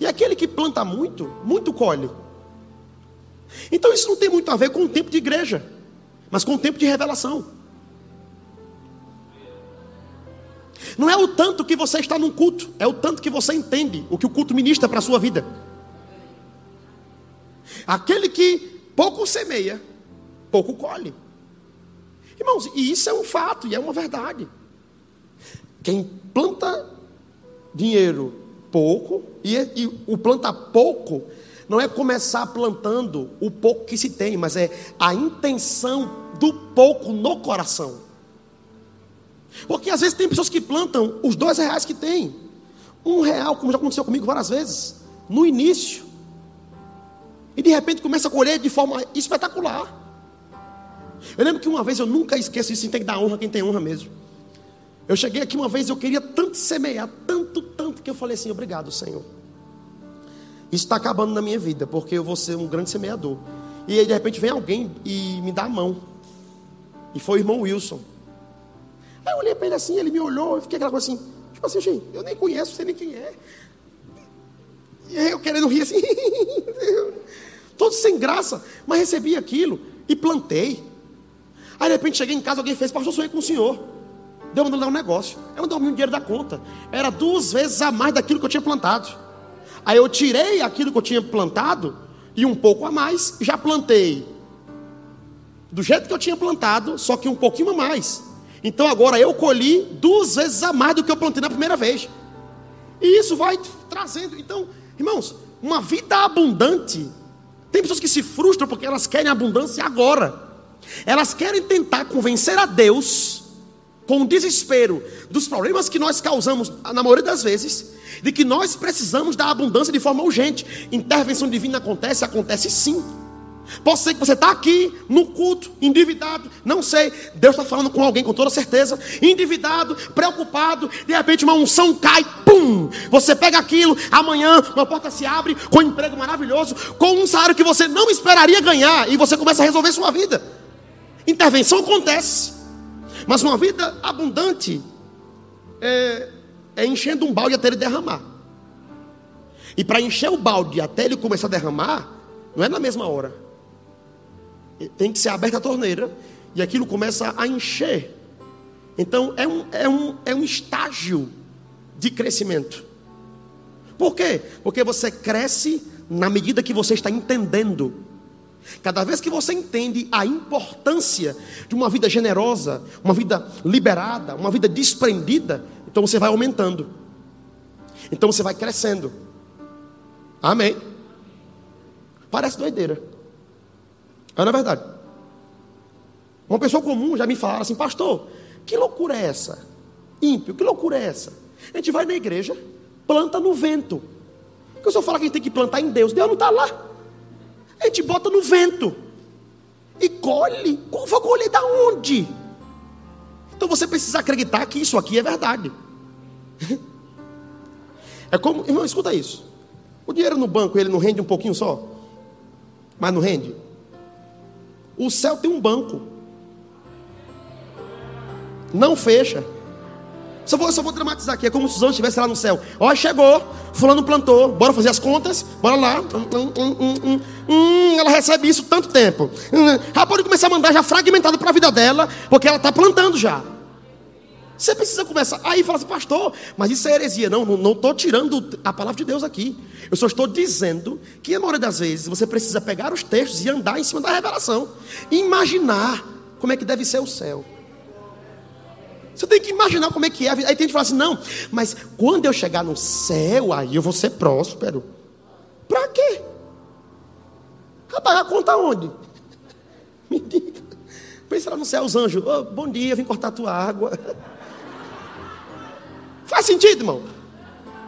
E aquele que planta muito, muito colhe. Então isso não tem muito a ver com o tempo de igreja, mas com o tempo de revelação. Não é o tanto que você está num culto, é o tanto que você entende o que o culto ministra para a sua vida. Aquele que pouco semeia, pouco colhe. Irmãos, e isso é um fato, e é uma verdade. Quem planta dinheiro pouco, e, e o planta pouco, não é começar plantando o pouco que se tem, mas é a intenção do pouco no coração. Porque às vezes tem pessoas que plantam os dois reais que tem. Um real, como já aconteceu comigo várias vezes, no início. E de repente começa a colher de forma espetacular. Eu lembro que uma vez eu nunca esqueço isso, tem que dar honra quem tem honra mesmo. Eu cheguei aqui uma vez, eu queria tanto semear, tanto, tanto, que eu falei assim: obrigado, Senhor. Isso está acabando na minha vida, porque eu vou ser um grande semeador. E aí, de repente, vem alguém e me dá a mão. E foi o irmão Wilson. Aí eu olhei para ele assim, ele me olhou, eu fiquei aquela coisa assim, tipo assim, gente, eu nem conheço, sei nem quem é. E eu querendo rir assim, todo sem graça, mas recebi aquilo e plantei. Aí de repente cheguei em casa, alguém fez, pastor, sonhei com o senhor. Deu mandando dar um negócio. Eu não dormi um dinheiro da conta. Era duas vezes a mais daquilo que eu tinha plantado. Aí eu tirei aquilo que eu tinha plantado e um pouco a mais, já plantei. Do jeito que eu tinha plantado, só que um pouquinho a mais. Então agora eu colhi duas vezes a mais do que eu plantei na primeira vez. E isso vai trazendo. Então, irmãos, uma vida abundante. Tem pessoas que se frustram porque elas querem abundância agora. Elas querem tentar convencer a Deus, com o desespero dos problemas que nós causamos, na maioria das vezes, de que nós precisamos da abundância de forma urgente. Intervenção divina acontece? Acontece sim. Pode ser que você está aqui no culto, endividado, não sei. Deus está falando com alguém com toda certeza, endividado, preocupado. De repente, uma unção cai, pum! Você pega aquilo, amanhã uma porta se abre com um emprego maravilhoso, com um salário que você não esperaria ganhar, e você começa a resolver sua vida. Intervenção acontece. Mas uma vida abundante é, é enchendo um balde até ele derramar. E para encher o balde até ele começar a derramar, não é na mesma hora. Tem que ser aberta a torneira e aquilo começa a encher. Então é um, é um, é um estágio de crescimento. Por quê? Porque você cresce na medida que você está entendendo Cada vez que você entende a importância de uma vida generosa, uma vida liberada, uma vida desprendida, então você vai aumentando. Então você vai crescendo. Amém. Parece doideira. É na verdade. Uma pessoa comum já me fala assim, pastor, que loucura é essa? Ímpio, que loucura é essa? A gente vai na igreja, planta no vento. Porque o senhor fala que a gente tem que plantar em Deus, Deus não está lá. A gente bota no vento. E colhe. Vai colher da onde? Então você precisa acreditar que isso aqui é verdade. É como, irmão, escuta isso. O dinheiro no banco, ele não rende um pouquinho só? Mas não rende? O céu tem um banco. Não fecha. Só vou, só vou dramatizar aqui. É como se os anjos estivessem lá no céu. Ó, chegou. Fulano plantou. Bora fazer as contas. Bora lá. Hum, hum, hum, hum ela recebe isso tanto tempo. Já pode começar a mandar já fragmentado para a vida dela. Porque ela está plantando já. Você precisa começar. Aí fala assim, pastor, mas isso é heresia. Não, não estou tirando a palavra de Deus aqui. Eu só estou dizendo que, na maioria das vezes, você precisa pegar os textos e andar em cima da revelação. Imaginar como é que deve ser o céu. Você tem que imaginar como é que é. Aí tem gente que fala assim: não, mas quando eu chegar no céu, aí eu vou ser próspero. Para quê? Vai pagar a conta onde? Me diga. Pensa lá no céu, os anjos: oh, bom dia, vim cortar a tua água. Faz sentido, irmão?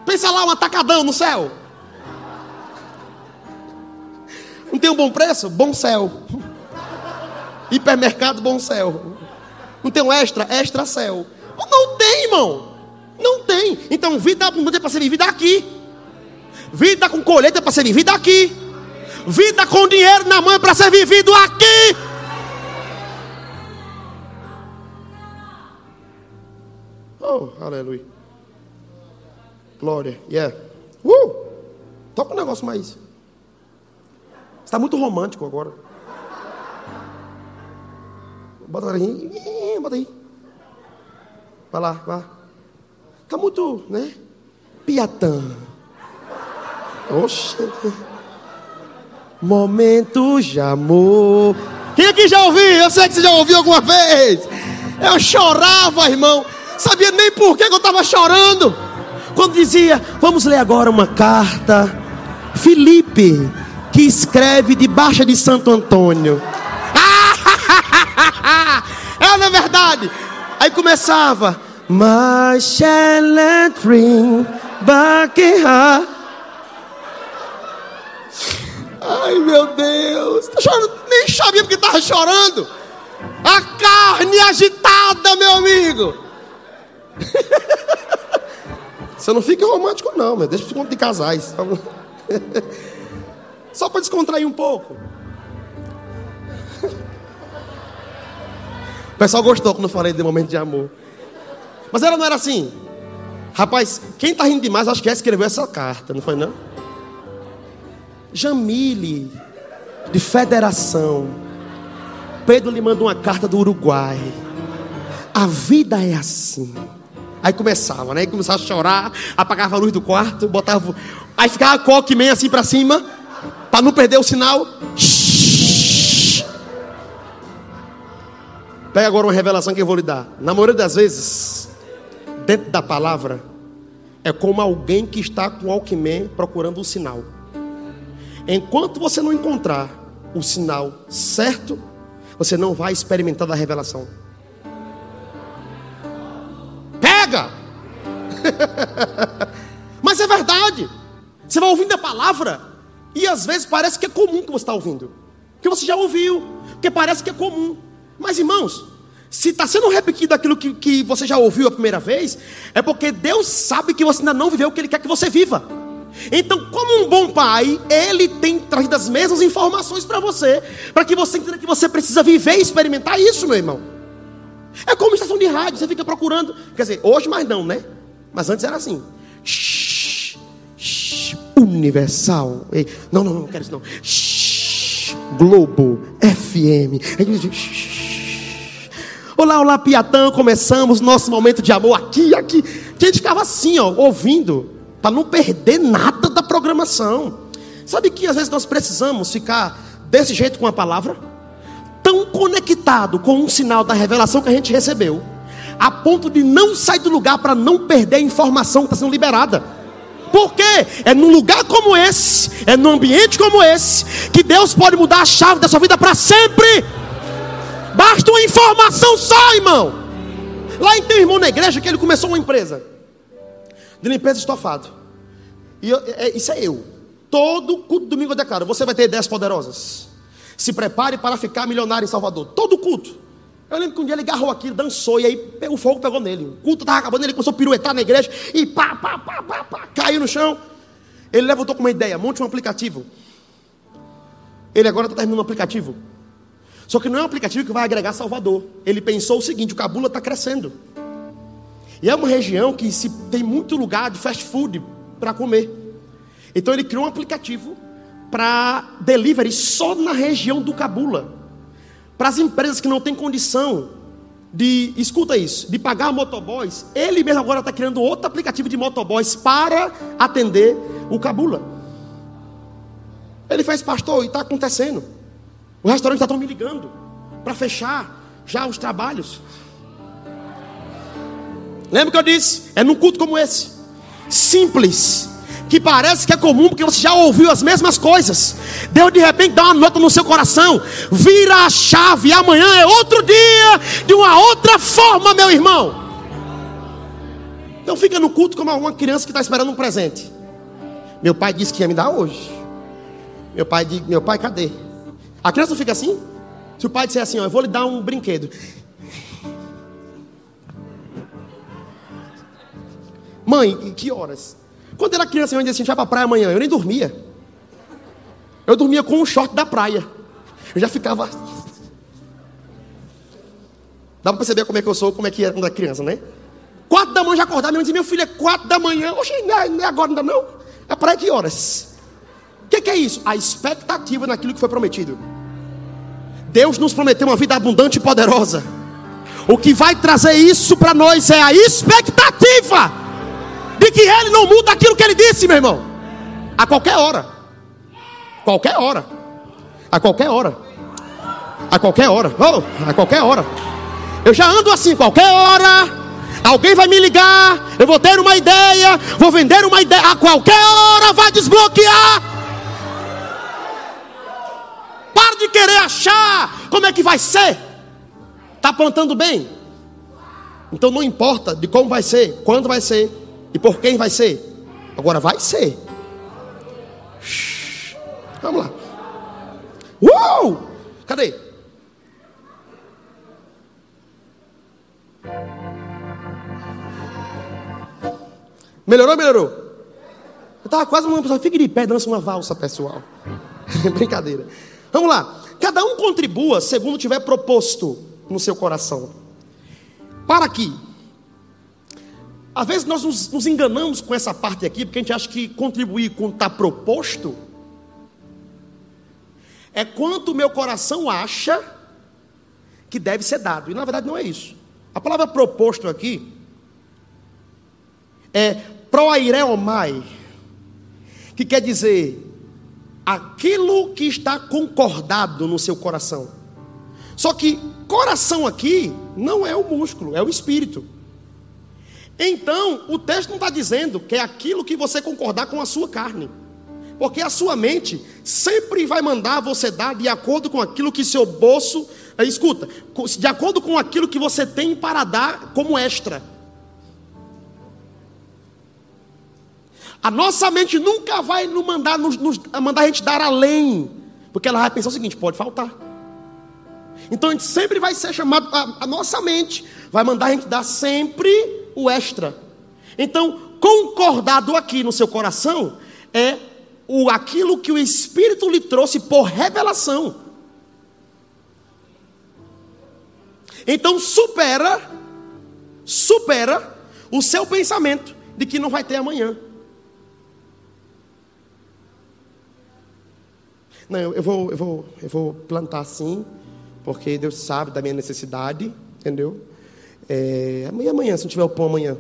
Pensa lá, um atacadão no céu. Não tem um bom preço? Bom céu. Hipermercado, bom céu. Não tem um extra? Extra céu. Não tem, irmão. Não tem. Então, vida abundante é para ser vivida aqui. Vida com colheita é para ser vivida aqui. Vida com dinheiro na mão é para ser vivido aqui. Oh, aleluia. Glória. Yeah. Uh! Toca um negócio mais. Está muito romântico agora. Bota aí. Bota aí. Vai lá, vai. Está muito, né? Piatã. Oxe. Momento de amor. Quem aqui já ouviu? Eu sei que você já ouviu alguma vez. Eu chorava, irmão. Sabia nem por que eu estava chorando. Quando dizia, vamos ler agora uma carta. Felipe, que escreve debaixo de Santo Antônio. é na verdade. Aí começava. Ai meu Deus, nem sabia porque estava chorando. A carne agitada, meu amigo. Você não fica romântico, não, mas deixa eu de casais. Só para descontrair um pouco. O pessoal gostou quando eu falei de momento de amor. Mas ela não era assim. Rapaz, quem está rindo demais, acho que já escreveu essa carta, não foi não? Jamile, de federação. Pedro lhe mandou uma carta do Uruguai. A vida é assim. Aí começava, né? Começava a chorar, apagava a luz do quarto, botava. Aí ficava a coque assim para cima, para não perder o sinal. Pega agora uma revelação que eu vou lhe dar. Na maioria das vezes, dentro da palavra, é como alguém que está com Alckmin procurando um sinal. Enquanto você não encontrar o sinal certo, você não vai experimentar da revelação. Mas é verdade. Você vai ouvindo a palavra e às vezes parece que é comum que você está ouvindo. Que você já ouviu, que parece que é comum. Mas irmãos, se está sendo repetido aquilo que, que você já ouviu a primeira vez, é porque Deus sabe que você ainda não viveu o que Ele quer que você viva. Então, como um bom pai, Ele tem trazido as mesmas informações para você, para que você entenda que você precisa viver e experimentar isso, meu irmão. É como estação de rádio, você fica procurando. Quer dizer, hoje mais não, né? Mas antes era assim. Shhh, universal. Não, não, não, quero isso não. Globo, FM. Olá, olá, Piatã, começamos nosso momento de amor aqui, aqui. A gente ficava assim, ó, ouvindo, para não perder nada da programação. Sabe que às vezes nós precisamos ficar desse jeito com a palavra, tão conectado com um sinal da revelação que a gente recebeu, a ponto de não sair do lugar para não perder a informação que está sendo liberada. Porque é num lugar como esse, é num ambiente como esse, que Deus pode mudar a chave da sua vida para sempre. Basta uma informação só, irmão. Lá em tem um irmão na igreja que ele começou uma empresa de limpeza estofado. E eu, é, isso é eu. Todo culto domingo eu declaro: você vai ter ideias poderosas. Se prepare para ficar milionário em Salvador. Todo culto. Eu lembro que um dia ele agarrou aqui, dançou, e aí o fogo pegou nele. O culto estava acabando, ele começou a piruetar na igreja e pá, pá, pá, pá, pá, caiu no chão. Ele levantou com uma ideia: monte um aplicativo. Ele agora está terminando um aplicativo. Só que não é um aplicativo que vai agregar Salvador. Ele pensou o seguinte: o Cabula está crescendo. E é uma região que se tem muito lugar de fast food para comer. Então ele criou um aplicativo para delivery só na região do Cabula. Para as empresas que não têm condição de, escuta isso, de pagar motoboys, ele mesmo agora está criando outro aplicativo de motoboys para atender o Cabula. Ele fez, pastor, e está acontecendo. O restaurante está me ligando para fechar já os trabalhos. Lembra que eu disse? É num culto como esse, simples, que parece que é comum, porque você já ouviu as mesmas coisas. Deus de repente dá uma nota no seu coração, vira a chave, amanhã é outro dia, de uma outra forma, meu irmão. Então fica no culto como uma criança que está esperando um presente. Meu pai disse que ia me dar hoje. Meu pai, meu pai, cadê? A criança fica assim? Se o pai disser assim, ó, eu vou lhe dar um brinquedo. Mãe, que horas? Quando era criança, eu dizia assim, a gente vai para a praia amanhã. Eu nem dormia. Eu dormia com um short da praia. Eu já ficava. Dá para perceber como é que eu sou, como é que era quando era criança, né? Quatro da manhã já acordava, minha mãe dizia, meu filho, é quatro da manhã. Oxe, não é, não é agora ainda não. É praia que horas? O que, que é isso? A expectativa naquilo que foi prometido. Deus nos prometeu uma vida abundante e poderosa. O que vai trazer isso para nós é a expectativa de que Ele não muda aquilo que Ele disse, meu irmão. A qualquer hora. Qualquer hora. A qualquer hora. A qualquer hora. Oh, a qualquer hora. Eu já ando assim, qualquer hora. Alguém vai me ligar. Eu vou ter uma ideia. Vou vender uma ideia. A qualquer hora vai desbloquear de querer achar como é que vai ser. Está plantando bem? Então não importa de como vai ser, quando vai ser e por quem vai ser. Agora vai ser. Vamos lá. Uou! Cadê? Melhorou, melhorou? Eu estava quase uma pessoa, fique de pé, dança uma valsa, pessoal. Brincadeira. Vamos lá. Cada um contribua segundo tiver proposto no seu coração. Para que, às vezes nós nos, nos enganamos com essa parte aqui, porque a gente acha que contribuir com está proposto é quanto o meu coração acha que deve ser dado. E na verdade não é isso. A palavra proposto aqui é proaireomai, que quer dizer aquilo que está concordado no seu coração. Só que coração aqui não é o músculo, é o espírito. Então, o texto não está dizendo que é aquilo que você concordar com a sua carne. Porque a sua mente sempre vai mandar você dar de acordo com aquilo que seu bolso. Eh, escuta, de acordo com aquilo que você tem para dar como extra. A nossa mente nunca vai nos mandar, nos, nos, mandar a gente dar além, porque ela vai pensar o seguinte: pode faltar. Então a gente sempre vai ser chamado, a, a nossa mente vai mandar a gente dar sempre o extra. Então, concordado aqui no seu coração é o aquilo que o Espírito lhe trouxe por revelação. Então supera, supera o seu pensamento de que não vai ter amanhã. Não, eu vou, eu vou, eu vou plantar assim, porque Deus sabe da minha necessidade, entendeu? É, amanhã, amanhã, se não tiver o pão amanhã.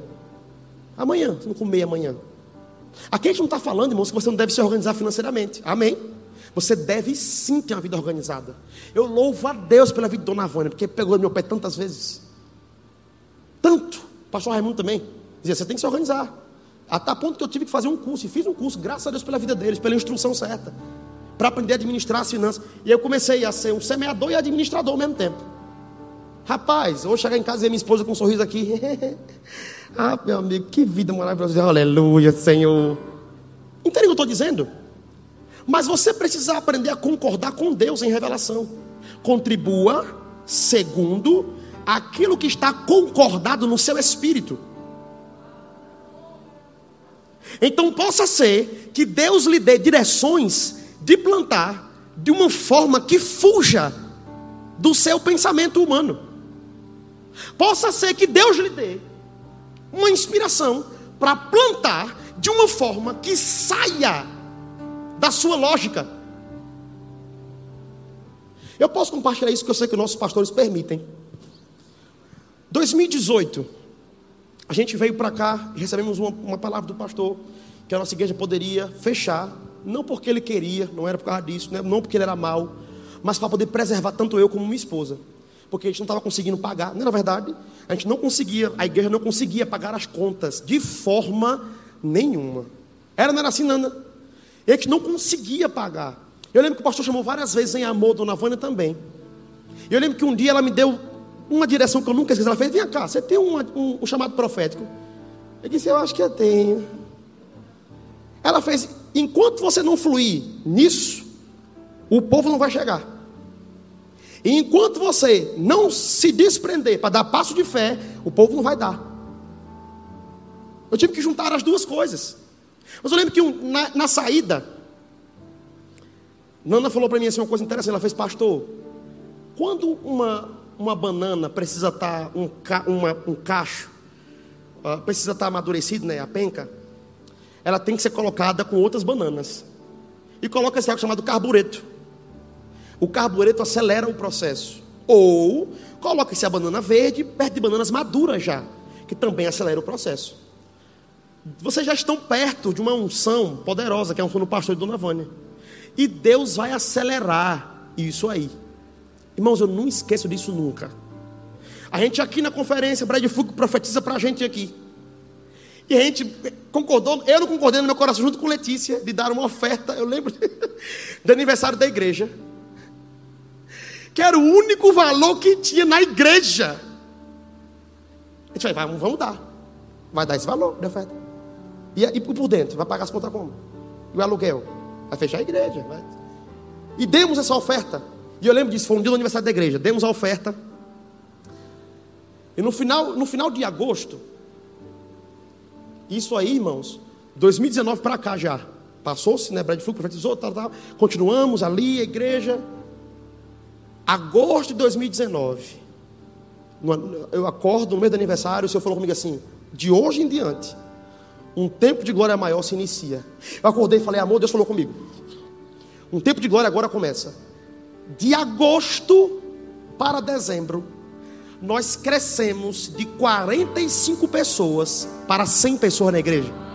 Amanhã, se não comer amanhã. Aqui a gente não está falando, irmãos, que você não deve se organizar financeiramente. Amém. Você deve sim ter uma vida organizada. Eu louvo a Deus pela vida de Dona Vânia, porque pegou no meu pé tantas vezes. Tanto. O pastor Raimundo também. Dizia, você tem que se organizar. Até a ponto que eu tive que fazer um curso. E fiz um curso, graças a Deus pela vida deles, pela instrução certa. Para aprender a administrar as finanças. E eu comecei a ser um semeador e administrador ao mesmo tempo. Rapaz, vou chegar em casa e ver minha esposa com um sorriso aqui. ah, meu amigo, que vida maravilhosa. Aleluia, Senhor. Entende o que eu estou dizendo? Mas você precisa aprender a concordar com Deus em revelação. Contribua segundo aquilo que está concordado no seu espírito. Então possa ser que Deus lhe dê direções de plantar de uma forma que fuja do seu pensamento humano. Possa ser que Deus lhe dê uma inspiração para plantar de uma forma que saia da sua lógica. Eu posso compartilhar isso que eu sei que nossos pastores permitem. 2018, a gente veio para cá e recebemos uma, uma, palavra do pastor que a nossa igreja poderia fechar, não porque ele queria, não era por causa disso, né? não porque ele era mal, mas para poder preservar tanto eu como minha esposa porque a gente não estava conseguindo pagar. Não, na verdade, a gente não conseguia, a igreja não conseguia pagar as contas de forma nenhuma. Era, não era assim, Nana. A gente não conseguia pagar. Eu lembro que o pastor chamou várias vezes em amor, Dona Vânia também. Eu lembro que um dia ela me deu uma direção que eu nunca esqueci. Ela fez: Vem cá, você tem um, um, um chamado profético? Eu disse: Eu acho que eu tenho. Ela fez: Enquanto você não fluir nisso, o povo não vai chegar. E enquanto você não se desprender para dar passo de fé, o povo não vai dar. Eu tive que juntar as duas coisas. Mas eu lembro que na, na saída, Nana falou para mim assim uma coisa interessante. Ela fez, pastor, quando uma, uma banana precisa estar, tá, um, uma, um cacho, uh, precisa estar tá amadurecido, né, a penca, ela tem que ser colocada com outras bananas. E coloca esse algo chamado carbureto o carbureto acelera o processo. Ou coloca-se a banana verde perto de bananas maduras já, que também acelera o processo. Vocês já estão perto de uma unção poderosa, que é a unção do pastor de Dona Vânia. E Deus vai acelerar isso aí. Irmãos, eu não esqueço disso nunca. A gente aqui na conferência, Brad Fugo profetiza para a gente aqui. E a gente concordou, eu não concordei no meu coração, junto com Letícia, de dar uma oferta, eu lembro, do aniversário da igreja que era o único valor que tinha na igreja. A gente vai, vamos dar. Vai dar esse valor de oferta. E, e por dentro, vai pagar as contas como? E o aluguel? Vai fechar a igreja. Vai. E demos essa oferta. E eu lembro disso, foi um dia do aniversário da igreja. Demos a oferta. E no final, no final de agosto, isso aí, irmãos, 2019 para cá já. Passou-se, né? Brad Fluke profetizou, tal, tal. Continuamos ali, a igreja agosto de 2019, eu acordo no mês do aniversário, o Senhor falou comigo assim: de hoje em diante, um tempo de glória maior se inicia. Eu acordei e falei: amor, Deus falou comigo. Um tempo de glória agora começa. De agosto para dezembro, nós crescemos de 45 pessoas para 100 pessoas na igreja.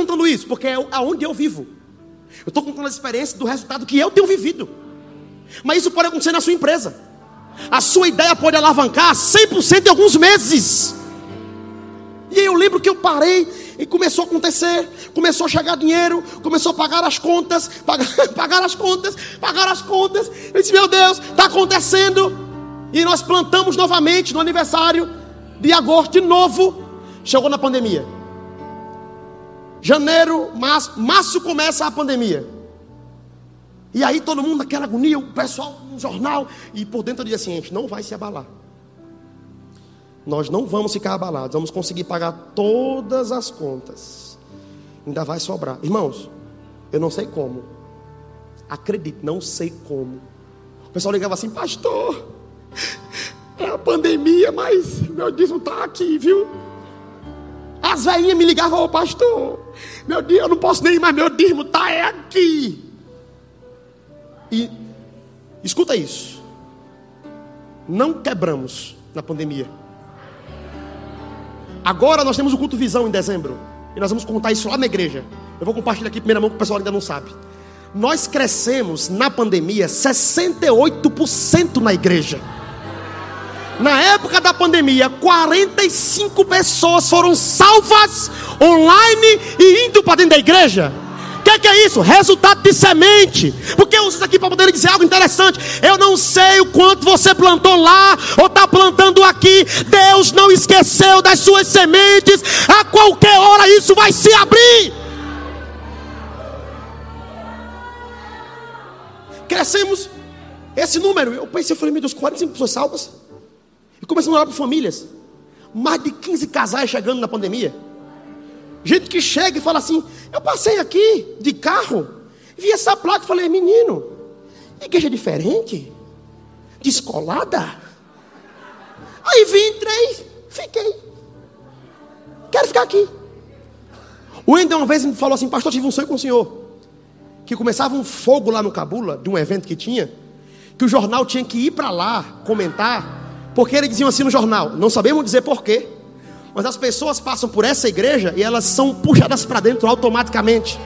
Contando isso? Porque é aonde eu vivo. Eu estou contando a experiência do resultado que eu tenho vivido. Mas isso pode acontecer na sua empresa. A sua ideia pode alavancar 100% em alguns meses. E eu lembro que eu parei e começou a acontecer, começou a chegar dinheiro, começou a pagar as contas, pagar, pagar as contas, pagar as contas. Eu disse, meu Deus, está acontecendo. E nós plantamos novamente no aniversário de agosto de novo. Chegou na pandemia. Janeiro, março, março começa a pandemia. E aí todo mundo naquela agonia, o pessoal no jornal, e por dentro diz assim: a gente não vai se abalar. Nós não vamos ficar abalados, vamos conseguir pagar todas as contas. Ainda vai sobrar. Irmãos, eu não sei como. Acredite, não sei como. O pessoal ligava assim, pastor, é a pandemia, mas meu dízimo está aqui, viu? As velhinhas me ligavam, ô pastor, meu Deus, eu não posso nem ir, mas meu dízimo está é aqui. E escuta isso. Não quebramos na pandemia. Agora nós temos o culto visão em dezembro. E nós vamos contar isso lá na igreja. Eu vou compartilhar aqui primeira mão que o pessoal ainda não sabe. Nós crescemos na pandemia 68% na igreja. Na época da pandemia, 45 pessoas foram salvas online e indo para dentro da igreja. O que, que, é isso? Resultado de semente. Porque eu uso isso aqui para poder dizer algo interessante. Eu não sei o quanto você plantou lá ou está plantando aqui. Deus não esqueceu das suas sementes. A qualquer hora isso vai se abrir. Crescemos esse número. Eu pensei, eu falei, meu Deus, 45 pessoas salvas. Começamos a orar por famílias. Mais de 15 casais chegando na pandemia. Gente que chega e fala assim: Eu passei aqui de carro, vi essa placa e falei: Menino, igreja diferente, descolada. Aí vim, entrei, fiquei. Quero ficar aqui. O Wendel uma vez me falou assim: Pastor, tive um sonho com o senhor. Que começava um fogo lá no Cabula, de um evento que tinha, que o jornal tinha que ir para lá comentar porque eles diziam assim no jornal, não sabemos dizer porquê, mas as pessoas passam por essa igreja e elas são puxadas para dentro automaticamente.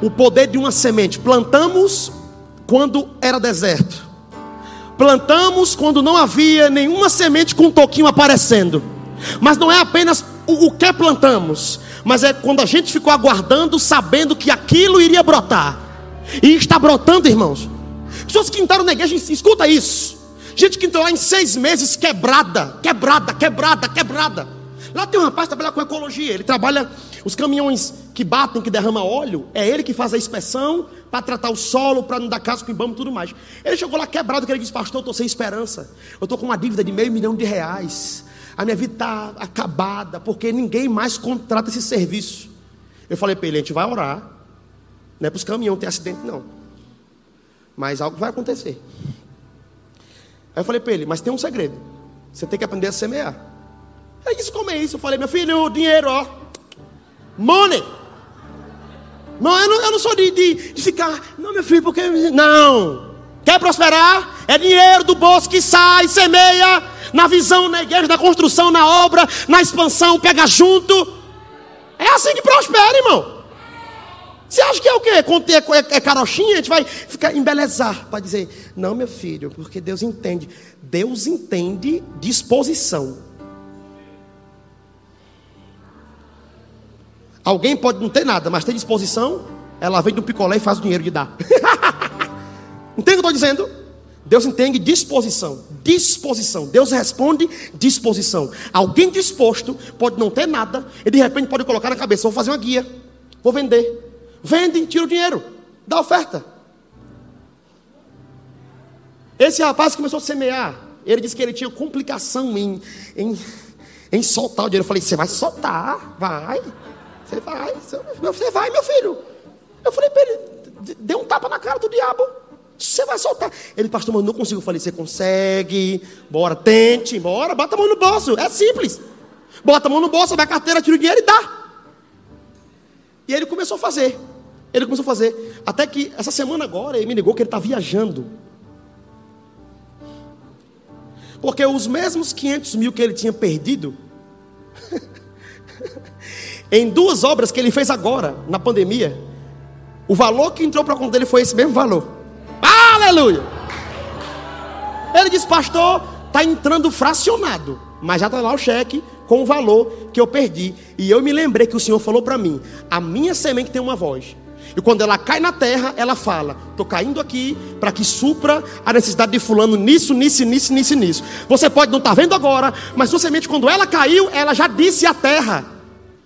O poder de uma semente. Plantamos quando era deserto. Plantamos quando não havia nenhuma semente com um toquinho aparecendo. Mas não é apenas o, que plantamos, mas é quando a gente ficou aguardando, sabendo que aquilo iria brotar. E está brotando, irmãos. Pessoas que entraram na igreja, escuta isso. Gente que entrou lá em seis meses quebrada, quebrada, quebrada, quebrada. Lá tem um rapaz que trabalha com ecologia. Ele trabalha os caminhões que batem, que derramam óleo. É ele que faz a inspeção para tratar o solo, para não dar caso com bambu e tudo mais. Ele chegou lá quebrado, que ele disse: Pastor, eu estou sem esperança. Eu estou com uma dívida de meio milhão de reais. A minha vida está acabada, porque ninguém mais contrata esse serviço. Eu falei para ele: A gente vai orar. Não é para os caminhões ter acidente, não. Mas algo vai acontecer. Aí eu falei para ele, mas tem um segredo. Você tem que aprender a semear. Ele disse, como é isso? Eu falei, meu filho, dinheiro, ó. Money. Não, eu não, eu não sou de, de, de ficar, não, meu filho, porque. Não. Quer prosperar? É dinheiro do bolso que sai, semeia, na visão, na igreja, na construção, na obra, na expansão, pega junto. É assim que prospera, irmão. Você acha que é o quê? É, é, é carochinha, a gente vai ficar embelezar para dizer, não, meu filho, porque Deus entende. Deus entende disposição. Alguém pode não ter nada, mas ter disposição, ela vem do picolé e faz o dinheiro de dar. Entende o que eu estou dizendo? Deus entende disposição. Disposição. Deus responde disposição. Alguém disposto pode não ter nada e de repente pode colocar na cabeça: vou fazer uma guia, vou vender. Vende, tira o dinheiro, dá oferta. Esse rapaz começou a semear. Ele disse que ele tinha complicação em, em, em soltar o dinheiro. Eu falei: Você vai soltar? Vai. Você vai. Você vai, meu filho. Eu falei para ele: Dê um tapa na cara do diabo. Você vai soltar. Ele, pastor, mas não consigo. Eu falei: Você consegue. Bora, tente. Bora, bota a mão no bolso. É simples. Bota a mão no bolso, vai a carteira, tira o dinheiro e dá. E ele começou a fazer. Ele começou a fazer. Até que essa semana agora ele me ligou que ele está viajando. Porque os mesmos 500 mil que ele tinha perdido, em duas obras que ele fez agora, na pandemia, o valor que entrou para a conta dele foi esse mesmo valor. Aleluia! Ele disse, pastor, está entrando fracionado, mas já está lá o cheque com o valor que eu perdi. E eu me lembrei que o Senhor falou para mim: a minha semente tem uma voz. E quando ela cai na terra, ela fala: Estou caindo aqui para que supra a necessidade de fulano nisso, nisso, nisso, nisso, nisso. Você pode não estar tá vendo agora, mas sua semente, quando ela caiu, ela já disse à terra: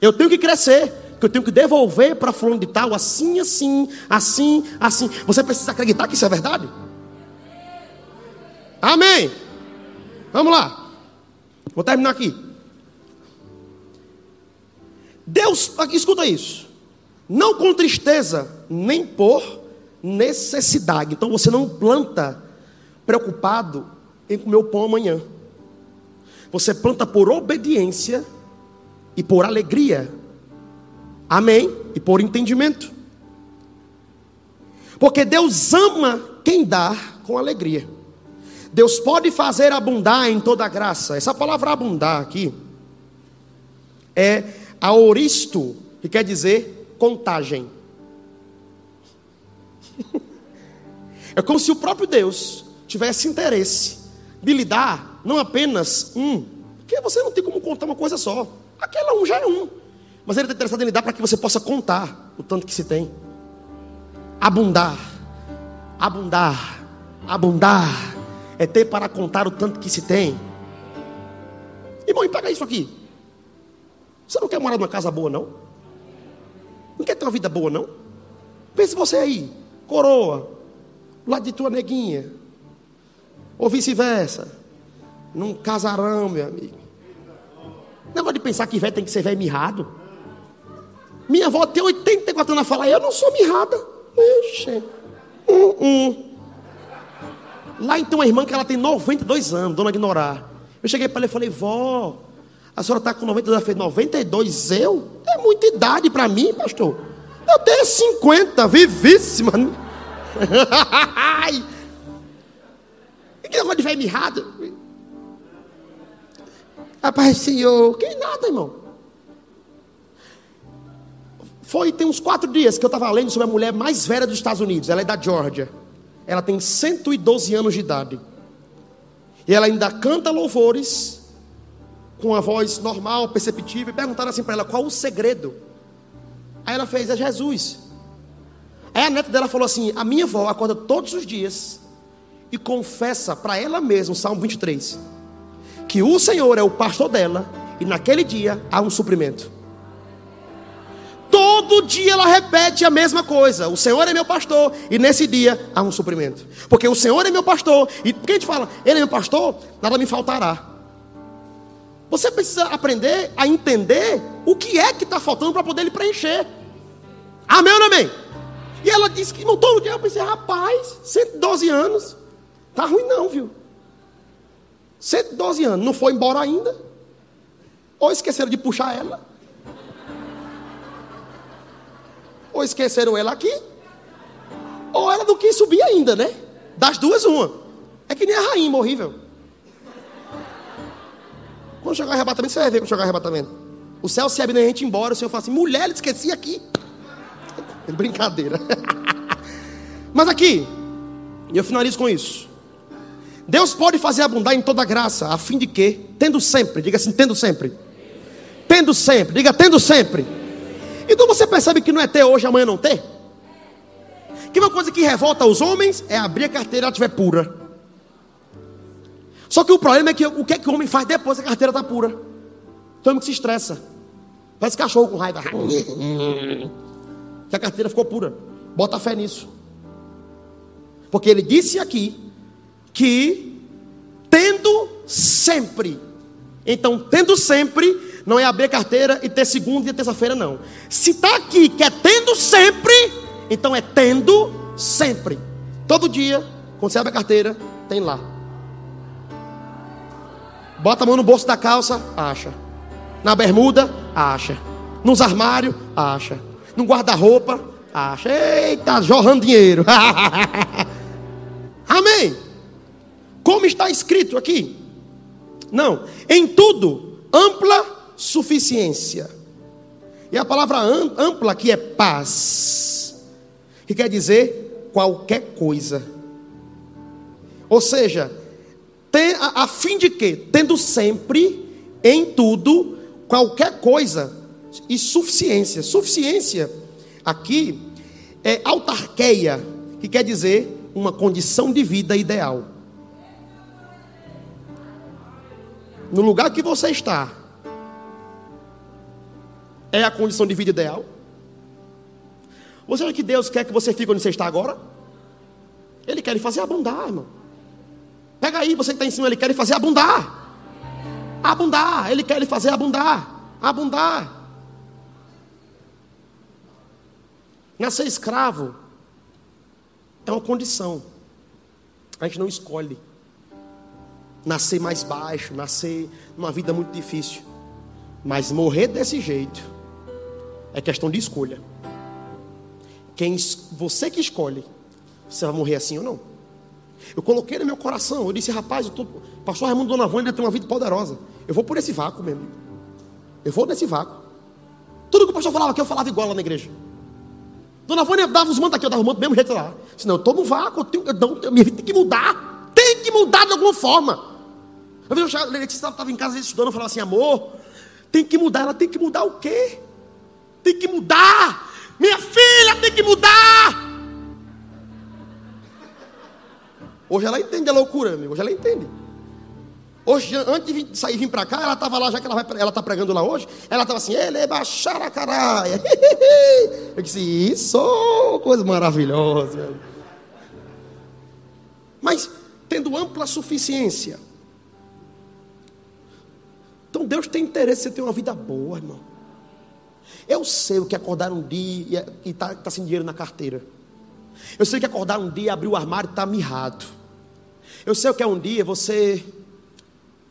Eu tenho que crescer, que eu tenho que devolver para fulano de tal, assim, assim, assim, assim. Você precisa acreditar que isso é verdade? Amém. Vamos lá. Vou terminar aqui. Deus, escuta isso. Não com tristeza, nem por necessidade. Então você não planta preocupado em comer o pão amanhã. Você planta por obediência e por alegria. Amém? E por entendimento. Porque Deus ama quem dá com alegria. Deus pode fazer abundar em toda graça. Essa palavra abundar aqui é aoristo, que quer dizer contagem. É como se o próprio Deus tivesse interesse de lhe dar não apenas um, porque você não tem como contar uma coisa só. Aquela um já é um. Mas ele está interessado em lhe dar para que você possa contar o tanto que se tem. Abundar, abundar, abundar. É ter para contar o tanto que se tem. Irmão, pega isso aqui. Você não quer morar numa casa boa, não? Não quer ter uma vida boa, não? Pense você aí, coroa, lado de tua neguinha, ou vice-versa, num casarão, meu amigo. Negócio de pensar que velho tem que ser velho mirrado. Minha avó tem 84 anos a falar, eu não sou mirrada. Ixi. Hum, hum. Lá então uma irmã que ela tem 92 anos, dona Ignorar. Eu cheguei para ela e falei, vó, a senhora está com 92, ela fez 92, eu? É muita idade para mim, pastor. Eu tenho 50, vivíssima. que negócio de velho mirrado? Rapaz, senhor, que nada, irmão. Foi, tem uns quatro dias que eu estava lendo sobre a mulher mais velha dos Estados Unidos. Ela é da Georgia. Ela tem 112 anos de idade. E ela ainda canta louvores com a voz normal, perceptível. E perguntaram assim para ela: qual o segredo? Aí ela fez: é Jesus. Aí a neta dela falou assim: a minha avó acorda todos os dias e confessa para ela mesma, Salmo 23, que o Senhor é o pastor dela e naquele dia há um suprimento. Todo dia ela repete a mesma coisa. O Senhor é meu pastor e nesse dia há um suprimento. Porque o Senhor é meu pastor e porque a gente fala, ele é meu pastor, nada me faltará. Você precisa aprender a entender o que é que está faltando para poder lhe preencher. Amém ou não amém? E ela disse que não todo dia eu pensei, rapaz, 112 anos, tá ruim não, viu? 112 anos, não foi embora ainda? Ou esqueceram de puxar ela? Ou esqueceram ela aqui, ou ela não quis subir ainda, né? Das duas, uma. É que nem a rainha horrível. Quando chegar o arrebatamento, você vai ver quando chegar o arrebatamento. O céu se abre e a gente embora. O Senhor fala assim: mulher, ele esqueci aqui. Brincadeira. Mas aqui, e eu finalizo com isso. Deus pode fazer abundar em toda graça, a fim de que, tendo sempre, diga assim, tendo sempre. Tendo sempre, diga tendo sempre então você percebe que não é ter hoje, amanhã não ter? Que uma coisa que revolta os homens é abrir a carteira e ela estiver pura. Só que o problema é que o que, é que o homem faz depois a carteira está pura? Então que se estressa. Parece cachorro com raiva. Que a carteira ficou pura. Bota fé nisso. Porque ele disse aqui que tendo sempre. Então, tendo sempre, não é abrir carteira e ter segunda e terça-feira, não. Se está aqui que é tendo sempre, então é tendo sempre. Todo dia, quando você abre a carteira, tem lá. Bota a mão no bolso da calça, acha. Na bermuda, acha. Nos armários, acha. No guarda-roupa, acha. Eita, jorrando dinheiro. Amém. Como está escrito aqui? Não. Em tudo, ampla suficiência. E a palavra ampla aqui é paz, que quer dizer qualquer coisa. Ou seja, tem, a, a fim de que? Tendo sempre, em tudo, qualquer coisa e suficiência. Suficiência aqui é autarqueia, que quer dizer uma condição de vida ideal. No lugar que você está, é a condição de vida ideal? Você acha que Deus quer que você fique onde você está agora? Ele quer fazer abundar, irmão. Pega aí, você que está em cima, ele quer fazer abundar. Abundar, ele quer fazer abundar. Abundar. Nascer escravo é uma condição. A gente não escolhe. Nascer mais baixo, nascer numa vida muito difícil. Mas morrer desse jeito é questão de escolha. Quem você que escolhe, você vai morrer assim ou não. Eu coloquei no meu coração, eu disse, rapaz, eu tô, pastor Raimundo Dona Vânia tem uma vida poderosa. Eu vou por esse vácuo, meu amigo. Eu vou nesse vácuo. Tudo que o pastor falava aqui, eu falava igual lá na igreja. Dona Vânia dava os mantos aqui, eu dava o manto do mesmo jeito lá. Senão eu estou no vácuo, eu tenho, eu não, minha vida tem que mudar. Tem que mudar de alguma forma. Eu vi, eu Letícia estava em casa estudando, eu falava assim, amor, tem que mudar. Ela tem que mudar o quê? Tem que mudar. Minha filha tem que mudar. Hoje ela entende a loucura, amigo. Hoje ela entende. Hoje, antes de sair vir para cá, ela estava lá, já que ela está pregando lá hoje, ela estava assim, ele é baixar a caralho. Eu disse, isso, coisa maravilhosa. Mas, tendo ampla suficiência. Então, Deus tem interesse em ter uma vida boa, irmão. Eu sei o que é acordar um dia e está tá sem dinheiro na carteira. Eu sei que acordar um dia, abrir o armário e está mirrado. Eu sei o que é um dia você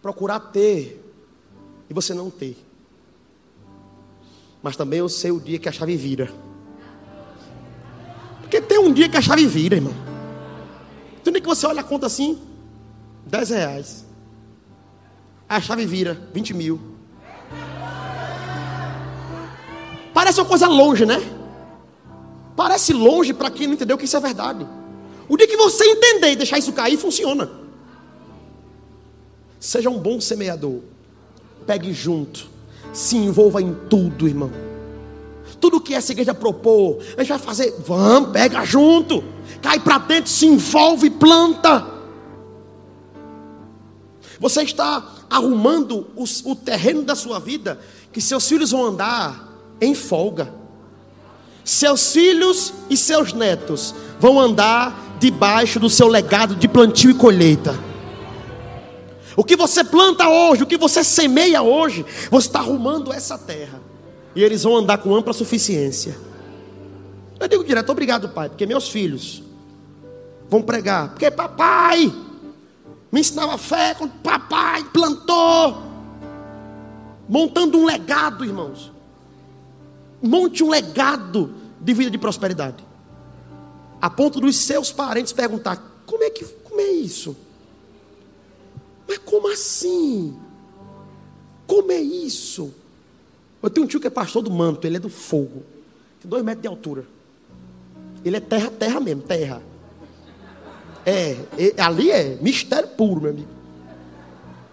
procurar ter e você não ter. Mas também eu sei o dia que a chave vira. Porque tem um dia que a chave vira, irmão. Tem um dia que você olha a conta assim, 10 reais. A chave vira, 20 mil. Parece uma coisa longe, né? Parece longe para quem não entendeu que isso é verdade. O dia que você entender e deixar isso cair, funciona. Seja um bom semeador. Pegue junto. Se envolva em tudo, irmão. Tudo que essa igreja propor, a gente vai fazer. Vamos, pega junto. Cai para dentro, se envolve, planta. Você está arrumando o terreno da sua vida que seus filhos vão andar em folga. Seus filhos e seus netos vão andar debaixo do seu legado de plantio e colheita. O que você planta hoje, o que você semeia hoje, você está arrumando essa terra. E eles vão andar com ampla suficiência. Eu digo direto, obrigado, pai, porque meus filhos vão pregar. Porque papai me ensinava fé quando papai plantou. Montando um legado, irmãos. Monte um legado de vida de prosperidade a ponto dos seus parentes perguntar: como é que como é isso? Mas como assim? Como é isso? Eu tenho um tio que é pastor do manto, ele é do fogo, tem dois metros de altura. Ele é terra, terra mesmo, terra. É, é ali é mistério puro, meu amigo.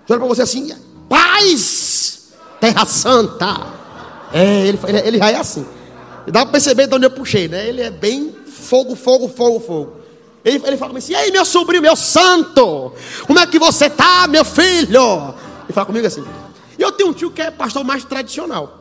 Olha para você assim, paz, terra santa. É, ele, ele, ele já é assim. Dá para perceber de onde eu puxei, né? Ele é bem fogo, fogo, fogo, fogo. Ele, ele fala assim: E aí, meu sobrinho, meu santo, como é que você tá, meu filho? Ele fala comigo assim. E eu tenho um tio que é pastor mais tradicional.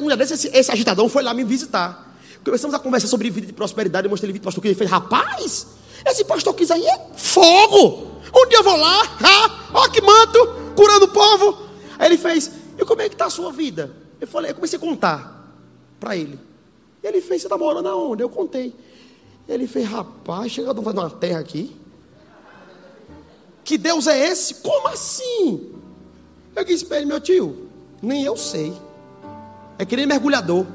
Um dia desse, esse, esse agitadão foi lá me visitar. Começamos a conversar sobre vida de prosperidade. Eu mostrei ele vídeo pastor que ele fez. Rapaz, esse pastor quis aí é fogo. Um dia eu vou lá, ah, ó que manto, curando o povo. Aí ele fez, e como é que está a sua vida? Eu falei, eu comecei a contar para ele. Ele fez, você está morando aonde? Eu contei. Ele fez, rapaz, chegando a uma terra aqui. Que Deus é esse? Como assim? Eu disse para ele, meu tio, nem eu sei. É que nem mergulhador.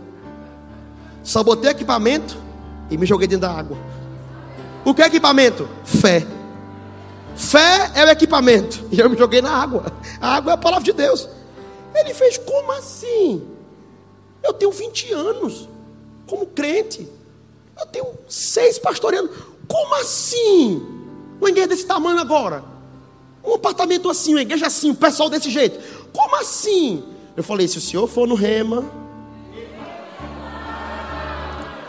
Só botei equipamento e me joguei dentro da água. O que é equipamento? Fé. Fé é o equipamento. E eu me joguei na água. A água é a palavra de Deus. Ele fez, como assim? Eu tenho 20 anos como crente. Eu tenho seis pastoreando. Como assim? Uma igreja desse tamanho agora. Um apartamento assim, uma igreja assim, o um pessoal desse jeito. Como assim? Eu falei, se o senhor for no rema.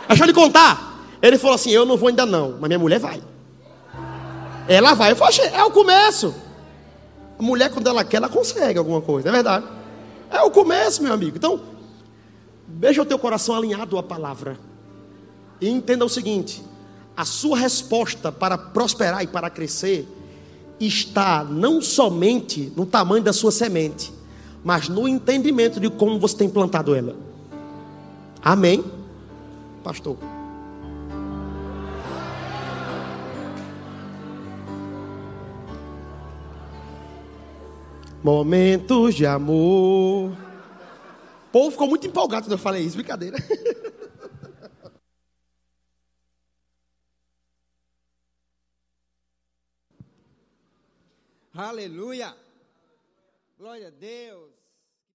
Deixa eu lhe contar. Ele falou assim: Eu não vou ainda não, mas minha mulher vai. Ela vai. Eu falei, é o começo. A mulher, quando ela quer, ela consegue alguma coisa, é verdade. É o começo, meu amigo. Então, Veja o teu coração alinhado à palavra. E entenda o seguinte: a sua resposta para prosperar e para crescer está não somente no tamanho da sua semente, mas no entendimento de como você tem plantado ela. Amém? Pastor. Momentos de amor povo ficou muito empolgado quando eu falei isso, brincadeira. Aleluia! Glória a Deus!